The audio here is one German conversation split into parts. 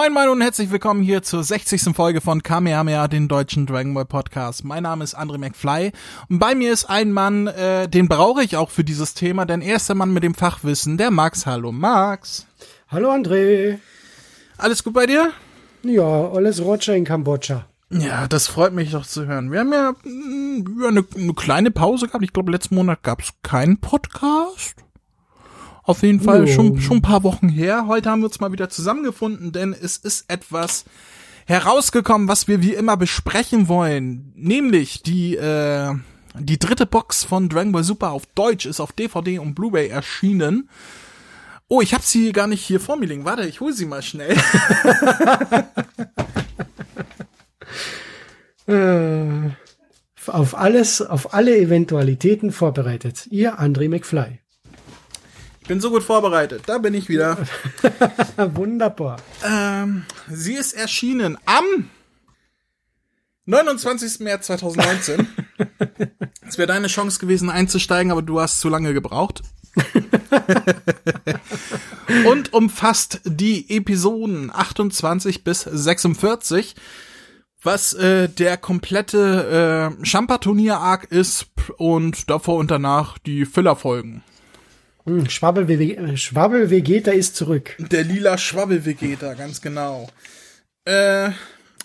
Moin Moin und herzlich willkommen hier zur 60. Folge von Kamehameha, den deutschen Dragon Ball Podcast. Mein Name ist André McFly und bei mir ist ein Mann, äh, den brauche ich auch für dieses Thema, denn er ist der Mann mit dem Fachwissen, der Max. Hallo Max. Hallo André. Alles gut bei dir? Ja, alles Roger in Kambodscha. Ja, das freut mich doch zu hören. Wir haben ja, mh, eine, eine kleine Pause gehabt. Ich glaube, letzten Monat gab es keinen Podcast. Auf jeden Fall schon, schon ein paar Wochen her. Heute haben wir uns mal wieder zusammengefunden, denn es ist etwas herausgekommen, was wir wie immer besprechen wollen. Nämlich die, äh, die dritte Box von Dragon Ball Super auf Deutsch ist auf DVD und Blu-ray erschienen. Oh, ich habe sie gar nicht hier vor mir liegen. Warte, ich hole sie mal schnell. Äh, auf alles, auf alle Eventualitäten vorbereitet. Ihr André McFly. Ich bin so gut vorbereitet. Da bin ich wieder. Wunderbar. Ähm, sie ist erschienen am 29. März 2019. Es wäre deine Chance gewesen einzusteigen, aber du hast zu lange gebraucht. Und umfasst die Episoden 28 bis 46, was äh, der komplette äh, Champa-Turnier-Arc ist und davor und danach die Filler-Folgen. Hm, Schwabbel, äh, Schwabbel Vegeta ist zurück. Der lila Schwabbel-Vegeta, ganz genau. Äh,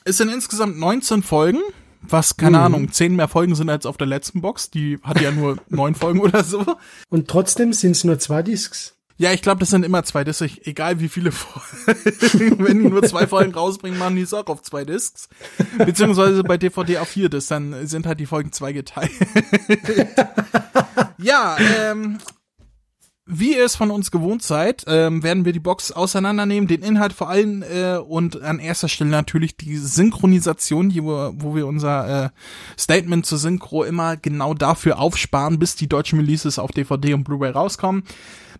es sind insgesamt 19 Folgen, was, keine Ahnung, 10 mehr Folgen sind als auf der letzten Box. Die hat ja nur 9 Folgen oder so. Und trotzdem sind es nur zwei Discs. Ja, ich glaube, das sind immer zwei Discs, egal wie viele Folgen. Wenn die nur zwei Folgen rausbringen, machen die es auch auf zwei Discs. Beziehungsweise bei DVD auf vier Discs, dann sind halt die Folgen zwei geteilt. ja, ähm, wie ihr es von uns gewohnt seid, ähm, werden wir die Box auseinandernehmen, den Inhalt vor allem äh, und an erster Stelle natürlich die Synchronisation, die wir, wo wir unser äh, Statement zur Synchro immer genau dafür aufsparen, bis die deutschen Releases auf DVD und Blu-ray rauskommen.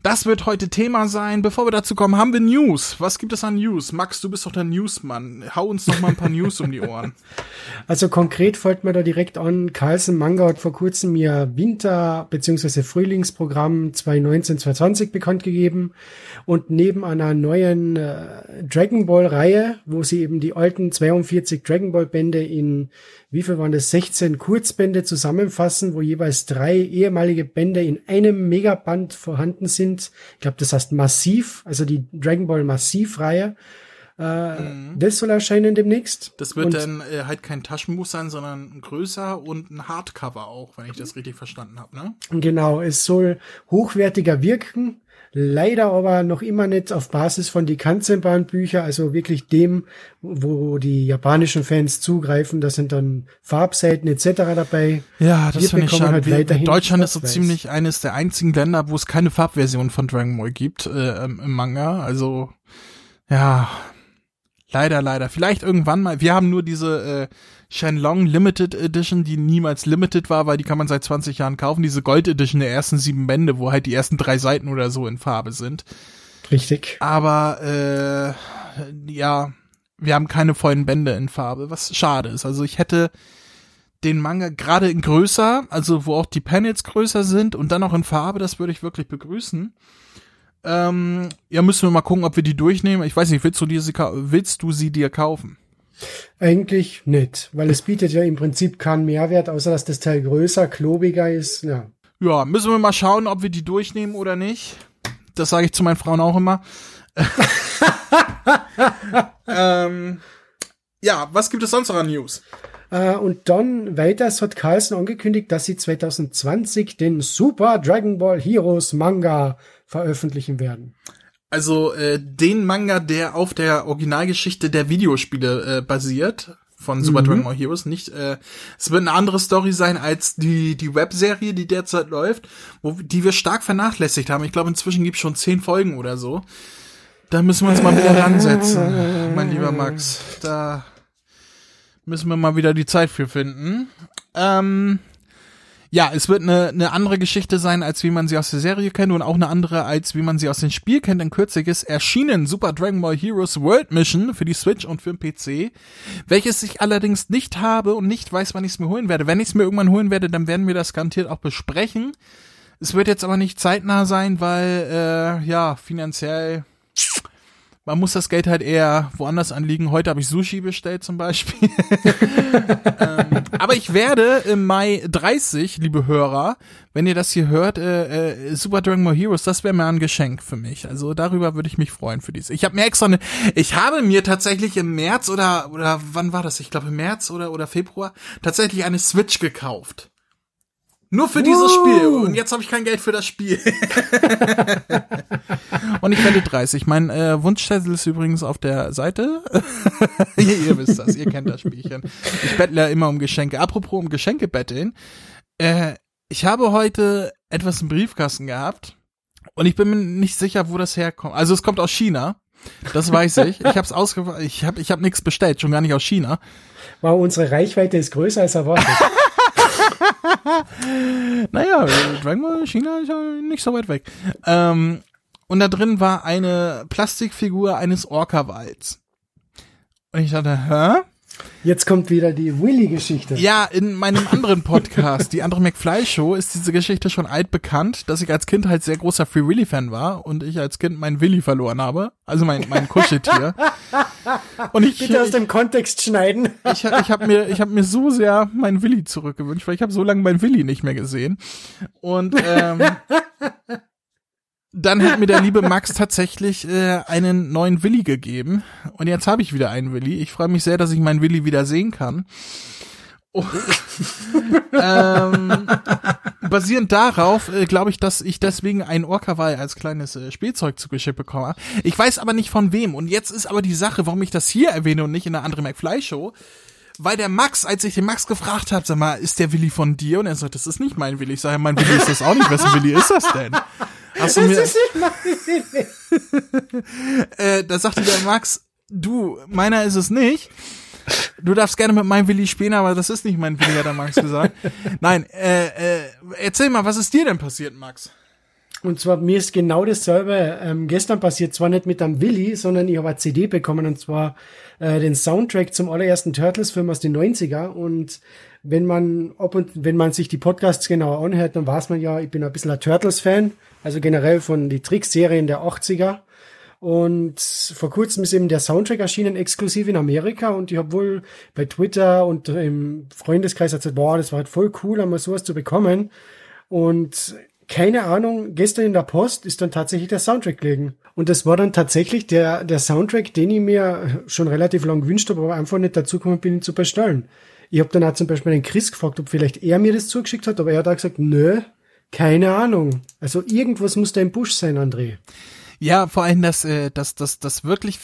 Das wird heute Thema sein. Bevor wir dazu kommen, haben wir News. Was gibt es an News? Max, du bist doch der Newsmann. Hau uns doch mal ein paar News um die Ohren. Also konkret folgt mir da direkt an. Carlsen Manga hat vor kurzem ihr Winter- bzw. Frühlingsprogramm 2019-2020 bekannt gegeben. Und neben einer neuen äh, Dragon Ball Reihe, wo sie eben die alten 42 Dragon Ball Bände in, wie viel waren das, 16 Kurzbände zusammenfassen, wo jeweils drei ehemalige Bände in einem Megaband vorhanden sind. Ich glaube, das heißt Massiv, also die Dragon Ball Massiv Reihe. Äh, Das soll erscheinen demnächst. Das wird Und- dann äh, halt kein Taschenbuch sein, sondern größer und ein Hardcover auch, wenn ich das richtig verstanden habe, ne? Genau, es soll hochwertiger wirken, leider aber noch immer nicht auf Basis von die Kanzenbahn-Bücher, also wirklich dem, wo die japanischen Fans zugreifen. Da sind dann Farbseiten etc. dabei. Ja, das finde ich schade. halt Wir- Deutschland ist so ziemlich eines der einzigen Länder, wo es keine Farbversion von Dragon Ball gibt äh, im, im Manga. Also ja, leider, leider. Vielleicht irgendwann mal. Wir haben nur diese äh, Shenlong Limited Edition, die niemals limited war, weil die kann man seit 20 Jahren kaufen. Diese Gold Edition der ersten sieben Bände, wo halt die ersten drei Seiten oder so in Farbe sind. Richtig. Aber äh, ja, wir haben keine vollen Bände in Farbe, was schade ist. Also ich hätte den Manga gerade in größer, also wo auch die Panels größer sind und dann auch in Farbe, das würde ich wirklich begrüßen. Ähm, ja, müssen wir mal gucken, ob wir die durchnehmen. Ich weiß nicht, willst du, kau- willst du sie dir kaufen? Eigentlich nicht, weil es bietet ja im Prinzip keinen Mehrwert, außer dass das Teil größer, klobiger ist. Ja. Ja, müssen wir mal schauen, ob wir die durchnehmen oder nicht. Das sage ich zu meinen Frauen auch immer. ähm, ja, was gibt es sonst noch an News? Äh, und dann weiters hat Carlsen angekündigt, dass sie 2020 den Super Dragon Ball Heroes Manga veröffentlichen werden. Also äh, den Manga, der auf der Originalgeschichte der Videospiele äh, basiert von Super Dragon Ball Heroes, nicht. Äh, es wird eine andere Story sein als die die Webserie, die derzeit läuft, wo die wir stark vernachlässigt haben. Ich glaube, inzwischen gibt es schon zehn Folgen oder so. Da müssen wir uns mal wieder ransetzen, mein lieber Max. Da müssen wir mal wieder die Zeit für finden. Ähm, ja, es wird eine, eine andere Geschichte sein, als wie man sie aus der Serie kennt und auch eine andere, als wie man sie aus dem Spiel kennt. Denn kürzlich ist erschienen Super Dragon Ball Heroes World Mission für die Switch und für den PC, welches ich allerdings nicht habe und nicht weiß, wann ich es mir holen werde. Wenn ich es mir irgendwann holen werde, dann werden wir das garantiert auch besprechen. Es wird jetzt aber nicht zeitnah sein, weil, äh, ja, finanziell man muss das Geld halt eher woanders anliegen. Heute habe ich Sushi bestellt zum Beispiel. ähm, aber ich werde im Mai 30, liebe Hörer, wenn ihr das hier hört, äh, äh, Super Dragon Ball Heroes, das wäre mal ein Geschenk für mich. Also darüber würde ich mich freuen für dies. Ich habe mir extra eine, ich habe mir tatsächlich im März oder oder wann war das? Ich glaube im März oder oder Februar tatsächlich eine Switch gekauft. Nur für dieses Spiel. Und jetzt habe ich kein Geld für das Spiel. und ich werde 30. Mein äh, Wunschzettel ist übrigens auf der Seite. ihr, ihr, wisst das, ihr kennt das Spielchen. Ich bettle ja immer um Geschenke. Apropos um Geschenke betteln. Äh, ich habe heute etwas im Briefkasten gehabt. Und ich bin mir nicht sicher, wo das herkommt. Also es kommt aus China. Das weiß ich. Ich habe es ausge ich habe ich hab nichts bestellt, schon gar nicht aus China. Wow, unsere Reichweite ist größer als erwartet. naja, Dragon Ball China ist ja nicht so weit weg. Ähm, und da drin war eine Plastikfigur eines Orca-Walds. Und ich dachte, hä? Jetzt kommt wieder die Willy-Geschichte. Ja, in meinem anderen Podcast, die andere McFly-Show, ist diese Geschichte schon altbekannt, dass ich als Kind halt sehr großer Free Willy-Fan war und ich als Kind meinen Willy verloren habe. Also mein, mein Kuscheltier. und ich, Bitte aus dem Kontext schneiden. ich ich habe mir, ich hab mir so sehr meinen Willy zurückgewünscht, weil ich habe so lange meinen Willy nicht mehr gesehen. Und ähm, dann hat mir der liebe Max tatsächlich äh, einen neuen Willi gegeben. Und jetzt habe ich wieder einen Willi. Ich freue mich sehr, dass ich meinen Willi wieder sehen kann. Ähm, basierend darauf äh, glaube ich, dass ich deswegen einen Orca-Wal als kleines äh, Spielzeug zugeschickt bekomme. Ich weiß aber nicht von wem. Und jetzt ist aber die Sache, warum ich das hier erwähne und nicht in einer anderen McFly-Show. Weil der Max, als ich den Max gefragt habe, sag mal, ist der Willi von dir? Und er sagt, das ist nicht mein Willi. Ich sage, mein Willi ist das auch nicht. Wessen Willi ist das denn? Hast du mir, das ist nicht mein äh, da sagte der Max, du, meiner ist es nicht. Du darfst gerne mit meinem Willi spielen, aber das ist nicht mein Willi, hat der Max gesagt. Nein, äh, äh, erzähl mal, was ist dir denn passiert, Max? Und zwar, mir ist genau dasselbe ähm, gestern passiert, zwar nicht mit einem Willi, sondern ich habe eine CD bekommen, und zwar äh, den Soundtrack zum allerersten Turtles-Film aus den 90er. Und wenn man, ob und wenn man sich die Podcasts genauer anhört, dann weiß man ja, ich bin ein bisschen ein Turtles-Fan also generell von die Trickserien der 80er. Und vor kurzem ist eben der Soundtrack erschienen, exklusiv in Amerika. Und ich habe wohl bei Twitter und im Freundeskreis gesagt, boah, das war halt voll cool, einmal sowas zu bekommen. Und keine Ahnung, gestern in der Post ist dann tatsächlich der Soundtrack gelegen. Und das war dann tatsächlich der, der Soundtrack, den ich mir schon relativ lang gewünscht habe, aber einfach nicht dazu gekommen bin, ihn zu bestellen. Ich habe dann auch zum Beispiel den Chris gefragt, ob vielleicht er mir das zugeschickt hat, aber er hat auch gesagt, nö, keine Ahnung. Also irgendwas muss da im Busch sein, André. Ja, vor allem das, äh, das, das, das wirklich,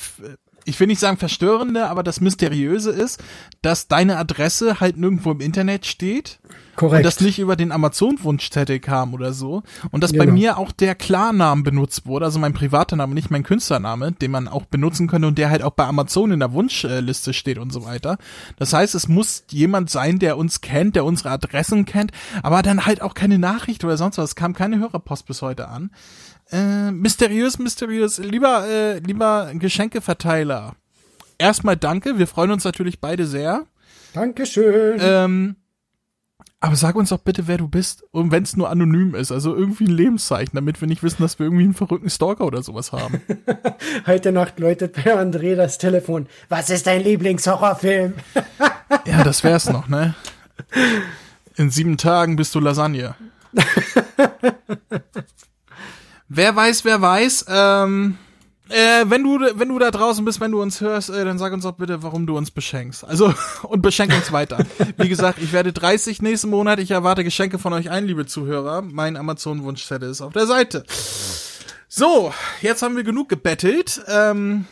ich will nicht sagen verstörende, aber das Mysteriöse ist, dass deine Adresse halt nirgendwo im Internet steht Korrekt. Und das nicht über den Amazon-Wunschzettel kam oder so. Und dass genau. bei mir auch der Klarnamen benutzt wurde, also mein privater Name, nicht mein Künstlername, den man auch benutzen könnte und der halt auch bei Amazon in der Wunschliste steht und so weiter. Das heißt, es muss jemand sein, der uns kennt, der unsere Adressen kennt, aber dann halt auch keine Nachricht oder sonst was. Es kam keine Hörerpost bis heute an. Äh, mysteriös, mysteriös. Lieber, äh, lieber Geschenkeverteiler. Erstmal danke. Wir freuen uns natürlich beide sehr. Dankeschön. Ähm, aber sag uns doch bitte, wer du bist. Und wenn es nur anonym ist, also irgendwie ein Lebenszeichen, damit wir nicht wissen, dass wir irgendwie einen verrückten Stalker oder sowas haben. Heute Nacht läutet bei André das Telefon. Was ist dein Lieblingshorrorfilm? ja, das wär's noch, ne? In sieben Tagen bist du Lasagne. wer weiß, wer weiß. Ähm, äh, wenn du, wenn du da draußen bist, wenn du uns hörst, äh, dann sag uns doch bitte, warum du uns beschenkst. Also, und beschenk uns weiter. Wie gesagt, ich werde 30 nächsten Monat. Ich erwarte Geschenke von euch ein, liebe Zuhörer. Mein Amazon-Wunschzettel ist auf der Seite. So, jetzt haben wir genug gebettelt. Ähm,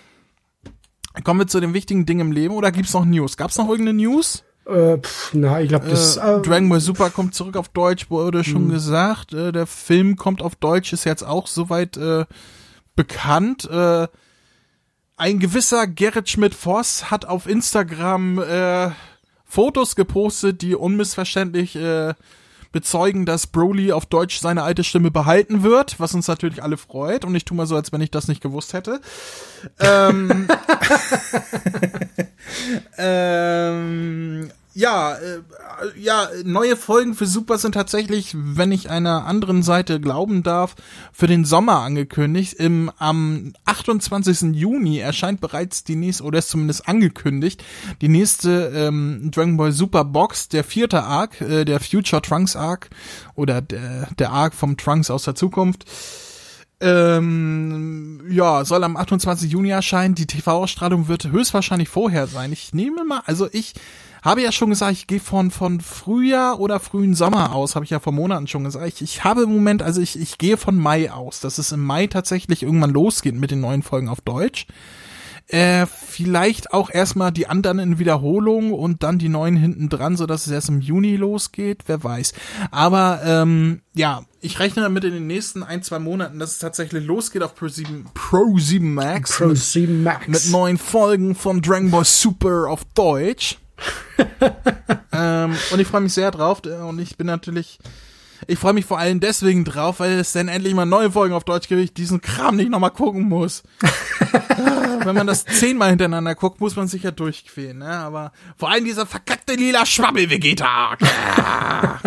kommen wir zu den wichtigen Dingen im Leben. Oder gibt's noch News? Gab's noch irgendeine News? Äh, pff, na, ich glaube, das äh, äh, Dragon Ball Super kommt zurück auf Deutsch, wurde schon mh. gesagt. Äh, der Film kommt auf Deutsch, ist jetzt auch soweit äh, bekannt. Äh, ein gewisser Gerrit Schmidt-Voss hat auf Instagram äh, Fotos gepostet, die unmissverständlich äh, bezeugen, dass Broly auf Deutsch seine alte Stimme behalten wird, was uns natürlich alle freut. Und ich tu mal so, als wenn ich das nicht gewusst hätte. ähm, ähm, ja, äh, ja, neue Folgen für Super sind tatsächlich, wenn ich einer anderen Seite glauben darf, für den Sommer angekündigt. Im, am 28. Juni erscheint bereits die nächste, oder ist zumindest angekündigt, die nächste ähm, Dragon Ball Super Box, der vierte Arc, äh, der Future Trunks Arc, oder der, der Arc vom Trunks aus der Zukunft. Ähm, ja, soll am 28. Juni erscheinen. Die TV-Ausstrahlung wird höchstwahrscheinlich vorher sein. Ich nehme mal, also ich habe ja schon gesagt, ich gehe von von Frühjahr oder frühen Sommer aus, habe ich ja vor Monaten schon gesagt. Ich, ich habe im Moment, also ich, ich gehe von Mai aus, dass es im Mai tatsächlich irgendwann losgeht mit den neuen Folgen auf Deutsch. Äh, vielleicht auch erstmal die anderen in Wiederholung und dann die neuen hinten dran, so dass es erst im Juni losgeht, wer weiß. Aber ähm, ja, ich rechne damit in den nächsten ein, zwei Monaten, dass es tatsächlich losgeht auf Pro 7, Pro 7 Max. Pro 7 Max. Mit neuen Folgen von Dragon Ball Super auf Deutsch. ähm, und ich freue mich sehr drauf und ich bin natürlich ich freue mich vor allem deswegen drauf, weil es dann endlich mal neue Folgen auf Deutsch gibt, ich diesen Kram nicht nochmal gucken muss. Wenn man das zehnmal hintereinander guckt, muss man sich ja durchquälen, ne? Aber vor allem dieser verkackte lila Schwabbel-Vegeta,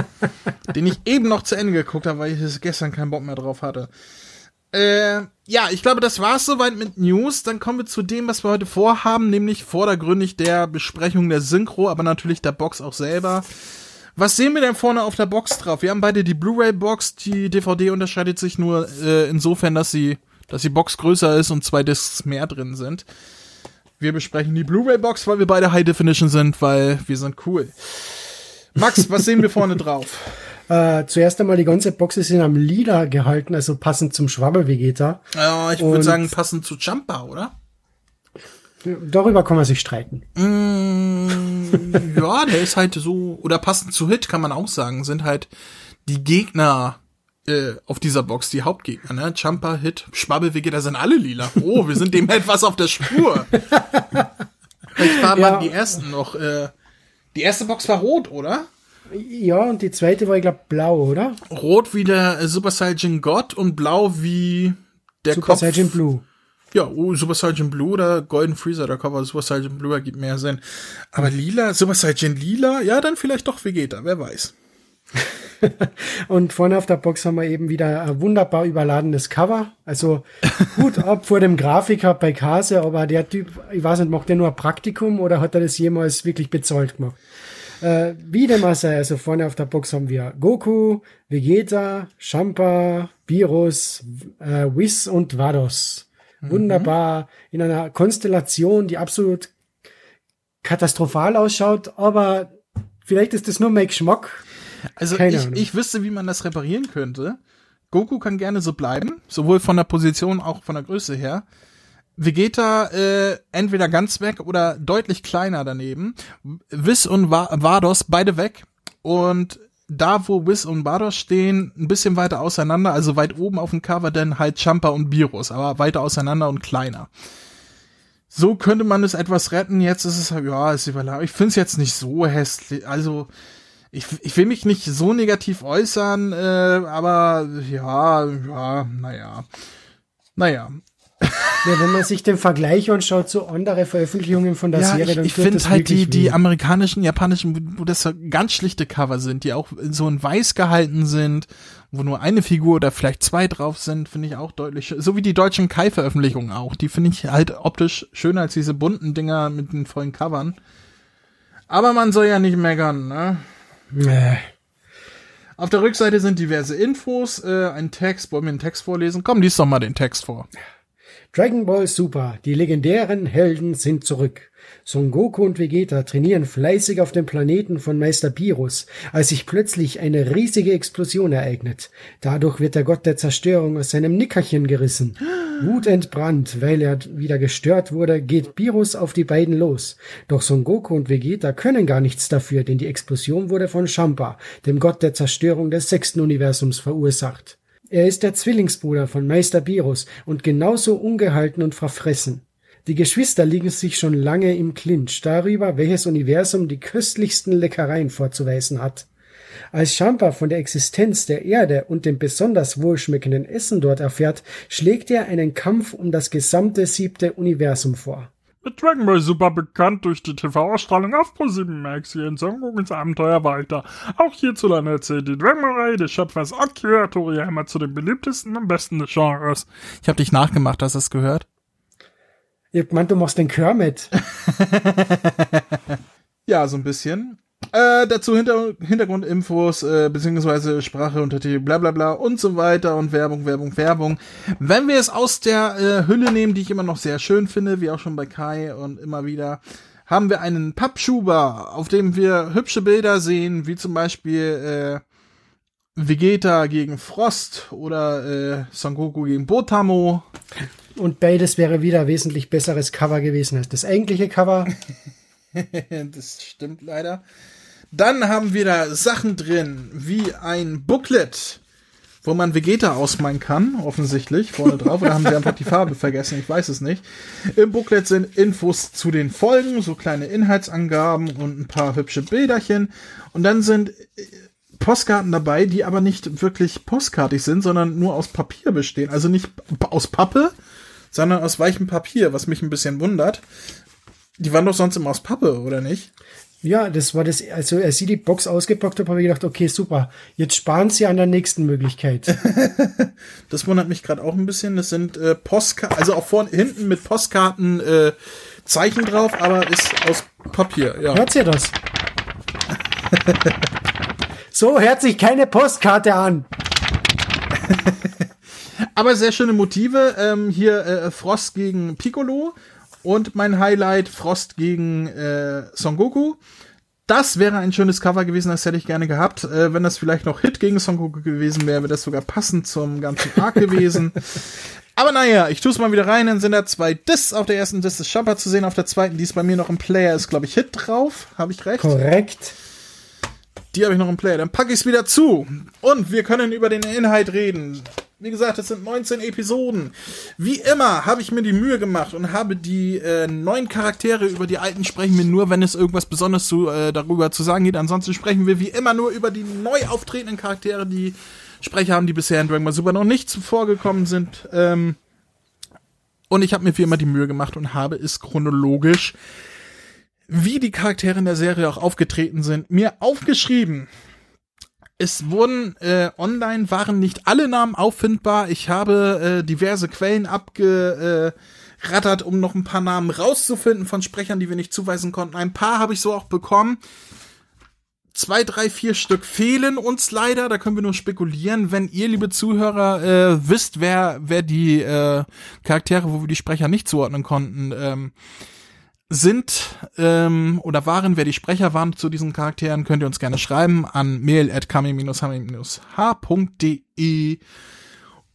den ich eben noch zu Ende geguckt habe, weil ich gestern keinen Bock mehr drauf hatte. Äh, ja, ich glaube, das war's soweit mit News. Dann kommen wir zu dem, was wir heute vorhaben, nämlich vordergründig der Besprechung der Synchro, aber natürlich der Box auch selber. Was sehen wir denn vorne auf der Box drauf? Wir haben beide die Blu-ray-Box. Die DVD unterscheidet sich nur äh, insofern, dass sie, dass die Box größer ist und zwei Discs mehr drin sind. Wir besprechen die Blu-ray-Box, weil wir beide High Definition sind, weil wir sind cool. Max, was sehen wir vorne drauf? Äh, zuerst einmal die ganze Box ist in einem Lila gehalten, also passend zum Schwabbel-Vegeta. Ja, ich würde sagen passend zu Jumper, oder? Darüber kann man sich streiten. Mm, ja, der ist halt so, oder passend zu Hit kann man auch sagen, sind halt die Gegner äh, auf dieser Box, die Hauptgegner, ne? Jumper, Hit, Schwabbelwege, da sind alle lila. Oh, wir sind dem etwas auf der Spur. Vielleicht waren ja. die ersten noch, äh, die erste Box war rot, oder? Ja, und die zweite war, ich glaube, blau, oder? Rot wie der Super Saiyan God und blau wie der Super Kopf. Saiyan Blue. Ja, oh, Super Saiyan Blue oder Golden Freezer, der Cover Super Saiyan Blue ergibt mehr Sinn. Aber lila, Super Saiyan lila, ja, dann vielleicht doch Vegeta, wer weiß. und vorne auf der Box haben wir eben wieder ein wunderbar überladenes Cover. Also gut ab vor dem Grafiker bei Kase, aber der Typ, ich weiß nicht, macht der nur ein Praktikum oder hat er das jemals wirklich bezahlt gemacht? Äh, wie dem auch sei, also vorne auf der Box haben wir Goku, Vegeta, Champa, Virus, äh, Whis und Vados. Mhm. Wunderbar in einer Konstellation, die absolut katastrophal ausschaut, aber vielleicht ist das nur mein Geschmack. Also ich, ich wüsste, wie man das reparieren könnte. Goku kann gerne so bleiben, sowohl von der Position auch von der Größe her. Vegeta äh, entweder ganz weg oder deutlich kleiner daneben. Whis und Vados beide weg und da, wo Wiz und Bardos stehen, ein bisschen weiter auseinander, also weit oben auf dem Cover, dann halt Champa und Virus, aber weiter auseinander und kleiner. So könnte man es etwas retten. Jetzt ist es, ja, ist überlagert. Ich finde es jetzt nicht so hässlich. Also, ich, ich will mich nicht so negativ äußern, äh, aber ja, ja, naja. Naja, ja, wenn man sich den Vergleich anschaut zu anderen Veröffentlichungen von der ja, Serie, dann ich, ich finde halt die, die amerikanischen, japanischen, wo das ganz schlichte Cover sind, die auch so in weiß gehalten sind, wo nur eine Figur oder vielleicht zwei drauf sind, finde ich auch deutlich, so wie die deutschen Kai-Veröffentlichungen auch, die finde ich halt optisch schöner als diese bunten Dinger mit den vollen Covern. Aber man soll ja nicht meckern, ne? Nee. Auf der Rückseite sind diverse Infos, äh, ein Text, wollen wir einen Text vorlesen? Komm, lies doch mal den Text vor. Dragon Ball Super, die legendären Helden sind zurück. Son Goku und Vegeta trainieren fleißig auf dem Planeten von Meister Pirus, als sich plötzlich eine riesige Explosion ereignet. Dadurch wird der Gott der Zerstörung aus seinem Nickerchen gerissen. Wutentbrannt, weil er wieder gestört wurde, geht Pirus auf die beiden los. Doch Son Goku und Vegeta können gar nichts dafür, denn die Explosion wurde von Champa, dem Gott der Zerstörung des sechsten Universums, verursacht. Er ist der Zwillingsbruder von Meister Birus und genauso ungehalten und verfressen. Die Geschwister liegen sich schon lange im Clinch darüber, welches Universum die köstlichsten Leckereien vorzuweisen hat. Als Champa von der Existenz der Erde und dem besonders wohlschmeckenden Essen dort erfährt, schlägt er einen Kampf um das gesamte siebte Universum vor. Mit Dragon Ball Super bekannt durch die TV-Ausstrahlung auf ProSieben Max hier in Son Gokuns Abenteuer weiter. Auch hierzulande erzählt die Dragon Ball Reihe des Schöpfers Akira Toriyama zu den beliebtesten und besten des Genres. Ich habe dich nachgemacht, hast du es gehört? Ich meint, du machst den Kermit. ja, so ein bisschen. Äh, dazu Hinter Hintergrundinfos, äh, beziehungsweise Sprache, Untertitel, bla bla bla und so weiter und Werbung, Werbung, Werbung. Wenn wir es aus der äh, Hülle nehmen, die ich immer noch sehr schön finde, wie auch schon bei Kai und immer wieder, haben wir einen Pappschuber, auf dem wir hübsche Bilder sehen, wie zum Beispiel äh, Vegeta gegen Frost oder äh, Son Goku gegen Botamo. Und beides wäre wieder wesentlich besseres Cover gewesen als das eigentliche Cover. das stimmt leider. Dann haben wir da Sachen drin, wie ein Booklet, wo man Vegeta ausmalen kann, offensichtlich, vorne drauf. Oder haben sie einfach die Farbe vergessen? Ich weiß es nicht. Im Booklet sind Infos zu den Folgen, so kleine Inhaltsangaben und ein paar hübsche Bilderchen. Und dann sind äh, Postkarten dabei, die aber nicht wirklich postkartig sind, sondern nur aus Papier bestehen. Also nicht aus Pappe, sondern aus weichem Papier, was mich ein bisschen wundert. Die waren doch sonst immer aus Pappe, oder nicht? Ja, das war das, also als sie die Box ausgepackt hat, habe ich gedacht, okay, super, jetzt sparen sie an der nächsten Möglichkeit. das wundert mich gerade auch ein bisschen. Das sind äh, Postkarten, also auch vorne, hinten mit Postkarten äh, Zeichen drauf, aber ist aus Papier, ja. Hört ihr das? so hört sich keine Postkarte an. aber sehr schöne Motive. Ähm, hier äh, Frost gegen Piccolo und mein Highlight Frost gegen äh, Son Goku. Das wäre ein schönes Cover gewesen, das hätte ich gerne gehabt. Äh, wenn das vielleicht noch Hit gegen Son Goku gewesen wäre, wäre das sogar passend zum ganzen Arc gewesen. Aber naja, ich tue es mal wieder rein. Dann sind da zwei Discs auf der ersten Disc ist Shopper zu sehen, auf der zweiten, die ist bei mir noch im Player, ist glaube ich Hit drauf. Habe ich recht? Korrekt. Die habe ich noch im Player. Dann packe ich es wieder zu. Und wir können über den Inhalt reden. Wie gesagt, es sind 19 Episoden. Wie immer habe ich mir die Mühe gemacht und habe die äh, neuen Charaktere, über die alten sprechen wir nur, wenn es irgendwas Besonderes zu, äh, darüber zu sagen geht. Ansonsten sprechen wir wie immer nur über die neu auftretenden Charaktere, die Sprecher haben, die bisher in Dragon Ball Super noch nicht zuvor gekommen sind. Ähm, und ich habe mir wie immer die Mühe gemacht und habe es chronologisch, wie die Charaktere in der Serie auch aufgetreten sind, mir aufgeschrieben es wurden äh, online waren nicht alle Namen auffindbar. Ich habe äh, diverse Quellen abgerattert, um noch ein paar Namen rauszufinden von Sprechern, die wir nicht zuweisen konnten. Ein paar habe ich so auch bekommen. Zwei, drei, vier Stück fehlen uns leider. Da können wir nur spekulieren. Wenn ihr, liebe Zuhörer, äh, wisst, wer wer die äh, Charaktere, wo wir die Sprecher nicht zuordnen konnten, ähm, sind ähm, oder waren, wer die Sprecher waren zu diesen Charakteren, könnt ihr uns gerne schreiben an mail at hde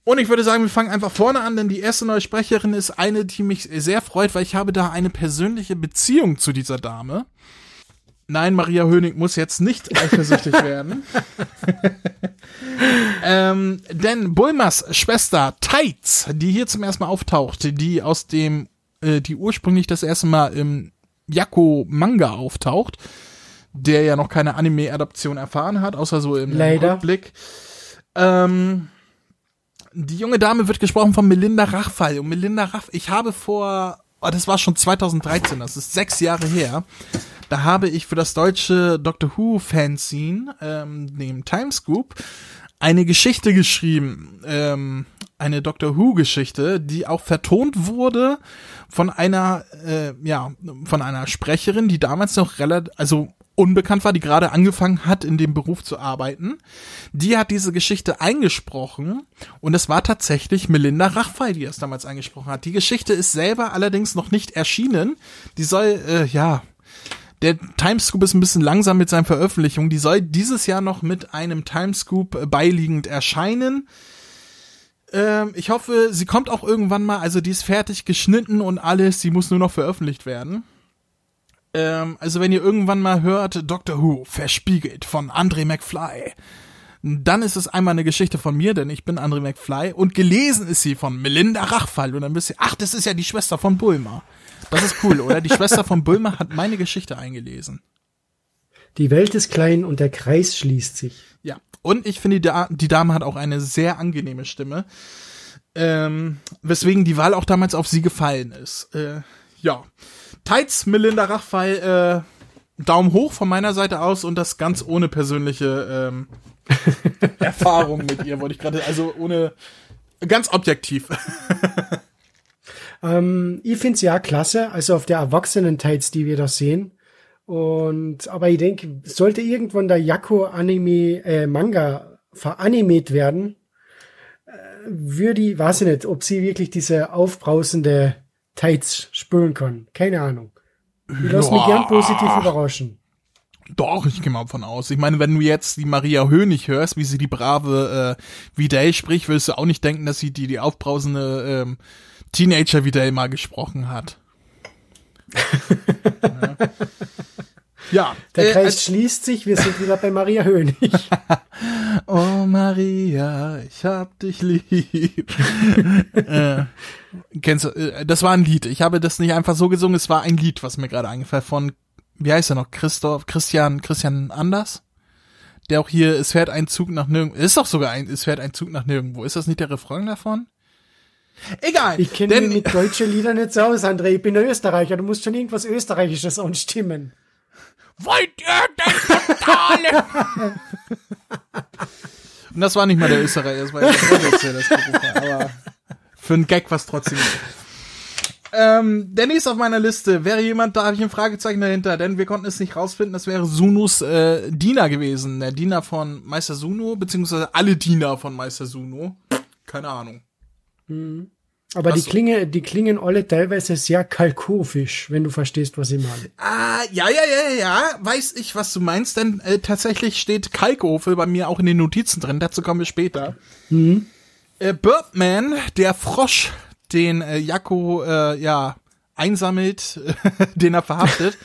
Und ich würde sagen, wir fangen einfach vorne an, denn die erste neue Sprecherin ist eine, die mich sehr freut, weil ich habe da eine persönliche Beziehung zu dieser Dame. Nein, Maria Hönig muss jetzt nicht eifersüchtig werden. ähm, denn Bulmas Schwester Tights, die hier zum ersten Mal auftaucht, die aus dem äh, die ursprünglich das erste Mal im Yakko-Manga auftaucht, der ja noch keine Anime-Adaption erfahren hat, außer so im Leider. Rückblick. Ähm, die junge Dame wird gesprochen von Melinda Rachfall. Und Melinda Rach, ich habe vor, oh, das war schon 2013, das ist sechs Jahre her, da habe ich für das deutsche Doctor Who Fanzine, ähm, dem Timescoop, eine Geschichte geschrieben, ähm, eine Doctor Who Geschichte, die auch vertont wurde von einer, äh, ja, von einer Sprecherin, die damals noch relativ, also unbekannt war, die gerade angefangen hat, in dem Beruf zu arbeiten. Die hat diese Geschichte eingesprochen und es war tatsächlich Melinda Rachfei, die es damals eingesprochen hat. Die Geschichte ist selber allerdings noch nicht erschienen. Die soll, äh, ja, der Timescoop ist ein bisschen langsam mit seinen Veröffentlichungen. Die soll dieses Jahr noch mit einem Timescoop beiliegend erscheinen. Ähm, ich hoffe, sie kommt auch irgendwann mal. Also die ist fertig geschnitten und alles. Sie muss nur noch veröffentlicht werden. Ähm, also wenn ihr irgendwann mal hört, Doctor Who verspiegelt von Andre McFly, dann ist es einmal eine Geschichte von mir, denn ich bin Andre McFly und gelesen ist sie von Melinda Rachfall und dann wisst ihr, ach, das ist ja die Schwester von Bulma. Das ist cool, oder? Die Schwester von Bulma hat meine Geschichte eingelesen. Die Welt ist klein und der Kreis schließt sich. Ja, und ich finde, die, die Dame hat auch eine sehr angenehme Stimme. Ähm, weswegen die Wahl auch damals auf sie gefallen ist. Äh, ja. Tights, Melinda Rachfei, äh, Daumen hoch von meiner Seite aus und das ganz ohne persönliche ähm, Erfahrung mit ihr, wollte ich gerade, also ohne, ganz objektiv. ähm, ich find's ja klasse, also auf der Erwachsenen-Tights, die wir da sehen. Und, aber ich denke, sollte irgendwann der Yakko-Anime, äh, Manga veranimet werden, äh, würde ich, weiß ich nicht, ob sie wirklich diese aufbrausende Tights spüren kann. Keine Ahnung. Ich lasse mich gern positiv überraschen. Doch, ich gehe mal davon aus. Ich meine, wenn du jetzt die Maria Hönig hörst, wie sie die brave äh, Vidal spricht, wirst du auch nicht denken, dass sie die, die aufbrausende ähm, Teenager Vidal mal gesprochen hat. Ja. ja. Der äh, Kreis äh, schließt sich, wir sind wieder bei Maria Hönig. oh Maria, ich hab dich lieb. äh, kennst du, äh, das war ein Lied. Ich habe das nicht einfach so gesungen, es war ein Lied, was mir gerade eingefallen von wie heißt er noch? Christoph, Christian, Christian Anders? Der auch hier, es fährt ein Zug nach nirgendwo. Ist doch sogar ein, es fährt ein Zug nach nirgendwo. Ist das nicht der Refrain davon? Egal. Ich kenne mich mit deutschen Liedern nicht so aus, André. Ich bin der Österreicher. Du musst schon irgendwas Österreichisches anstimmen. Wollt ihr denn totale? Und das war nicht mal der Österreicher, das war ja der das Gerufen, aber für einen Gag was trotzdem. Ähm, der nächste auf meiner Liste wäre jemand, da habe ich ein Fragezeichen dahinter, denn wir konnten es nicht rausfinden, das wäre Sunus äh, Diener gewesen. Der Diener von Meister Suno, beziehungsweise alle Diener von Meister Suno. Keine Ahnung. Mhm. Aber was die Klinge, die klingen alle teilweise sehr kalkofisch, wenn du verstehst, was ich meine. Ah, ja, ja, ja, ja, weiß ich, was du meinst, denn äh, tatsächlich steht Kalkofe bei mir auch in den Notizen drin, dazu kommen wir später. Mhm. Äh, Birdman, der Frosch, den äh, Jakko äh, ja einsammelt, den er verhaftet.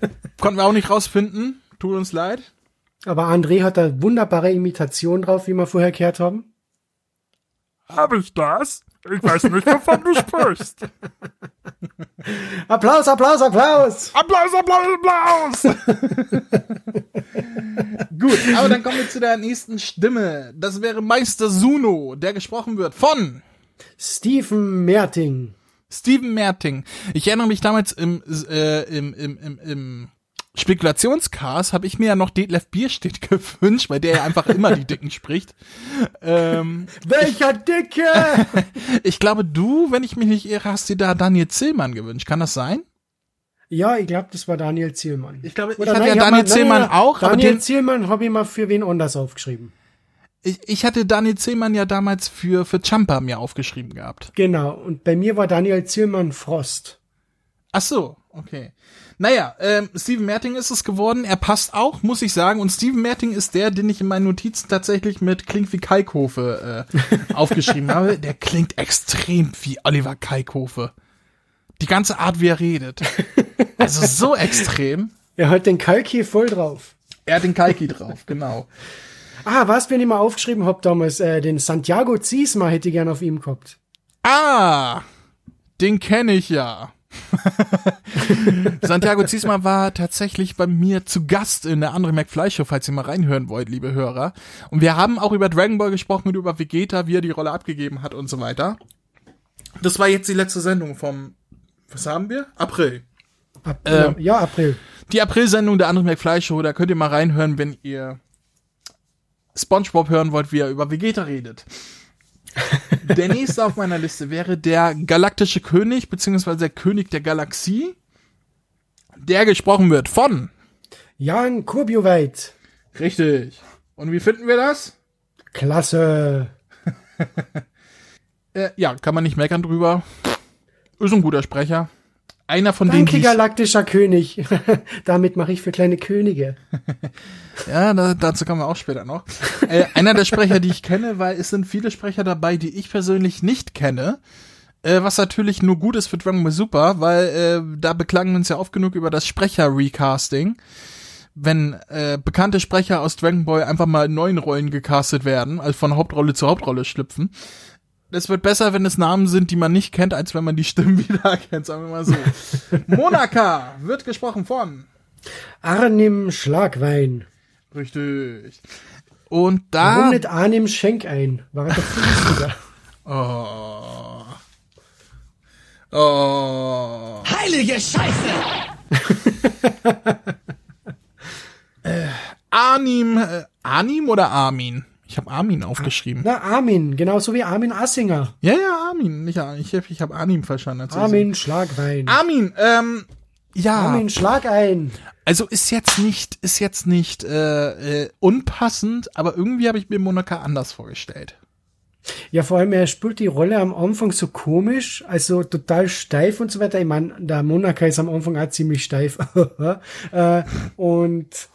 Konnten wir auch nicht rausfinden. Tut uns leid. Aber André hat da wunderbare Imitation drauf, wie wir vorher gehört haben. Habe ich das? Ich weiß nicht, wovon du sprichst. Applaus, Applaus, Applaus! Applaus, Applaus, Applaus! Gut, aber dann kommen wir zu der nächsten Stimme. Das wäre Meister Suno, der gesprochen wird von Stephen Merting. Stephen Merting. Ich erinnere mich damals im, äh, im, im, im, im Spekulationscast habe ich mir ja noch Detlef Bierstedt gewünscht, weil der ja einfach immer die Dicken spricht. Ähm, Welcher Dicke? ich glaube, du, wenn ich mich nicht irre, hast dir da Daniel Zillmann gewünscht. Kann das sein? Ja, ich glaube, das war Daniel Zielmann. Ich glaube, ich hatte nein, ja Daniel mal, Zielmann nein, auch. Daniel aber den, Zielmann habe ich mal für wen anders aufgeschrieben ich, ich hatte Daniel Zillmann ja damals für, für Champa mir aufgeschrieben gehabt. Genau, und bei mir war Daniel Zillmann Frost. Ach so, okay. Naja, ähm, Steven Merting ist es geworden. Er passt auch, muss ich sagen. Und Steven Merting ist der, den ich in meinen Notizen tatsächlich mit Klingt wie Kalkofe äh, aufgeschrieben habe. Der klingt extrem wie Oliver Kalkofe. Die ganze Art, wie er redet. Also so extrem. Er hat den Kalki voll drauf. Er hat den Kalki drauf, genau. Ah, was mir nicht mal aufgeschrieben hab damals, äh, den Santiago Ziesma hätte ich gern auf ihm gehabt. Ah, den kenne ich ja. Santiago Ziesma war tatsächlich bei mir zu Gast in der andere McFly Show, falls ihr mal reinhören wollt, liebe Hörer. Und wir haben auch über Dragon Ball gesprochen und über Vegeta, wie er die Rolle abgegeben hat und so weiter. Das war jetzt die letzte Sendung vom, was haben wir? April. Ab, äh, ja, April. Die April-Sendung der andere McFly Show, da könnt ihr mal reinhören, wenn ihr SpongeBob hören wollt, wie er über Vegeta redet. der nächste auf meiner Liste wäre der galaktische König, beziehungsweise der König der Galaxie, der gesprochen wird von Jan Kurbioweit. Richtig. Und wie finden wir das? Klasse. äh, ja, kann man nicht meckern drüber. Ist ein guter Sprecher. Einer von Danke, denen. galaktischer König. Damit mache ich für kleine Könige. ja, da, dazu kommen wir auch später noch. Äh, einer der Sprecher, die ich kenne, weil es sind viele Sprecher dabei, die ich persönlich nicht kenne. Äh, was natürlich nur gut ist für Dragon Ball Super, weil äh, da beklagen wir uns ja oft genug über das Sprecher-Recasting. Wenn äh, bekannte Sprecher aus Dragon Ball einfach mal in neuen Rollen gecastet werden, also von Hauptrolle zu Hauptrolle schlüpfen es wird besser, wenn es Namen sind, die man nicht kennt, als wenn man die Stimmen wieder erkennt, sagen wir mal so. Monaka wird gesprochen von Arnim Schlagwein. Richtig. Und da. Warum nicht Arnim Schenkein? War doch günstiger. oh. Oh. Heilige Scheiße! Arnim, äh, Arnim oder Armin? Ich habe Armin aufgeschrieben. Na, Armin, genauso wie Armin Assinger. Ja, ja, Armin. Nicht, ich ich habe Arnim verstanden. als Armin Schlagwein. Armin, ähm, ja. Armin, schlag ein. Also ist jetzt nicht, ist jetzt nicht äh, äh, unpassend, aber irgendwie habe ich mir Monaca anders vorgestellt. Ja, vor allem, er spielt die Rolle am Anfang so komisch, also total steif und so weiter. Ich meine, der Monaka ist am Anfang auch ziemlich steif. äh, und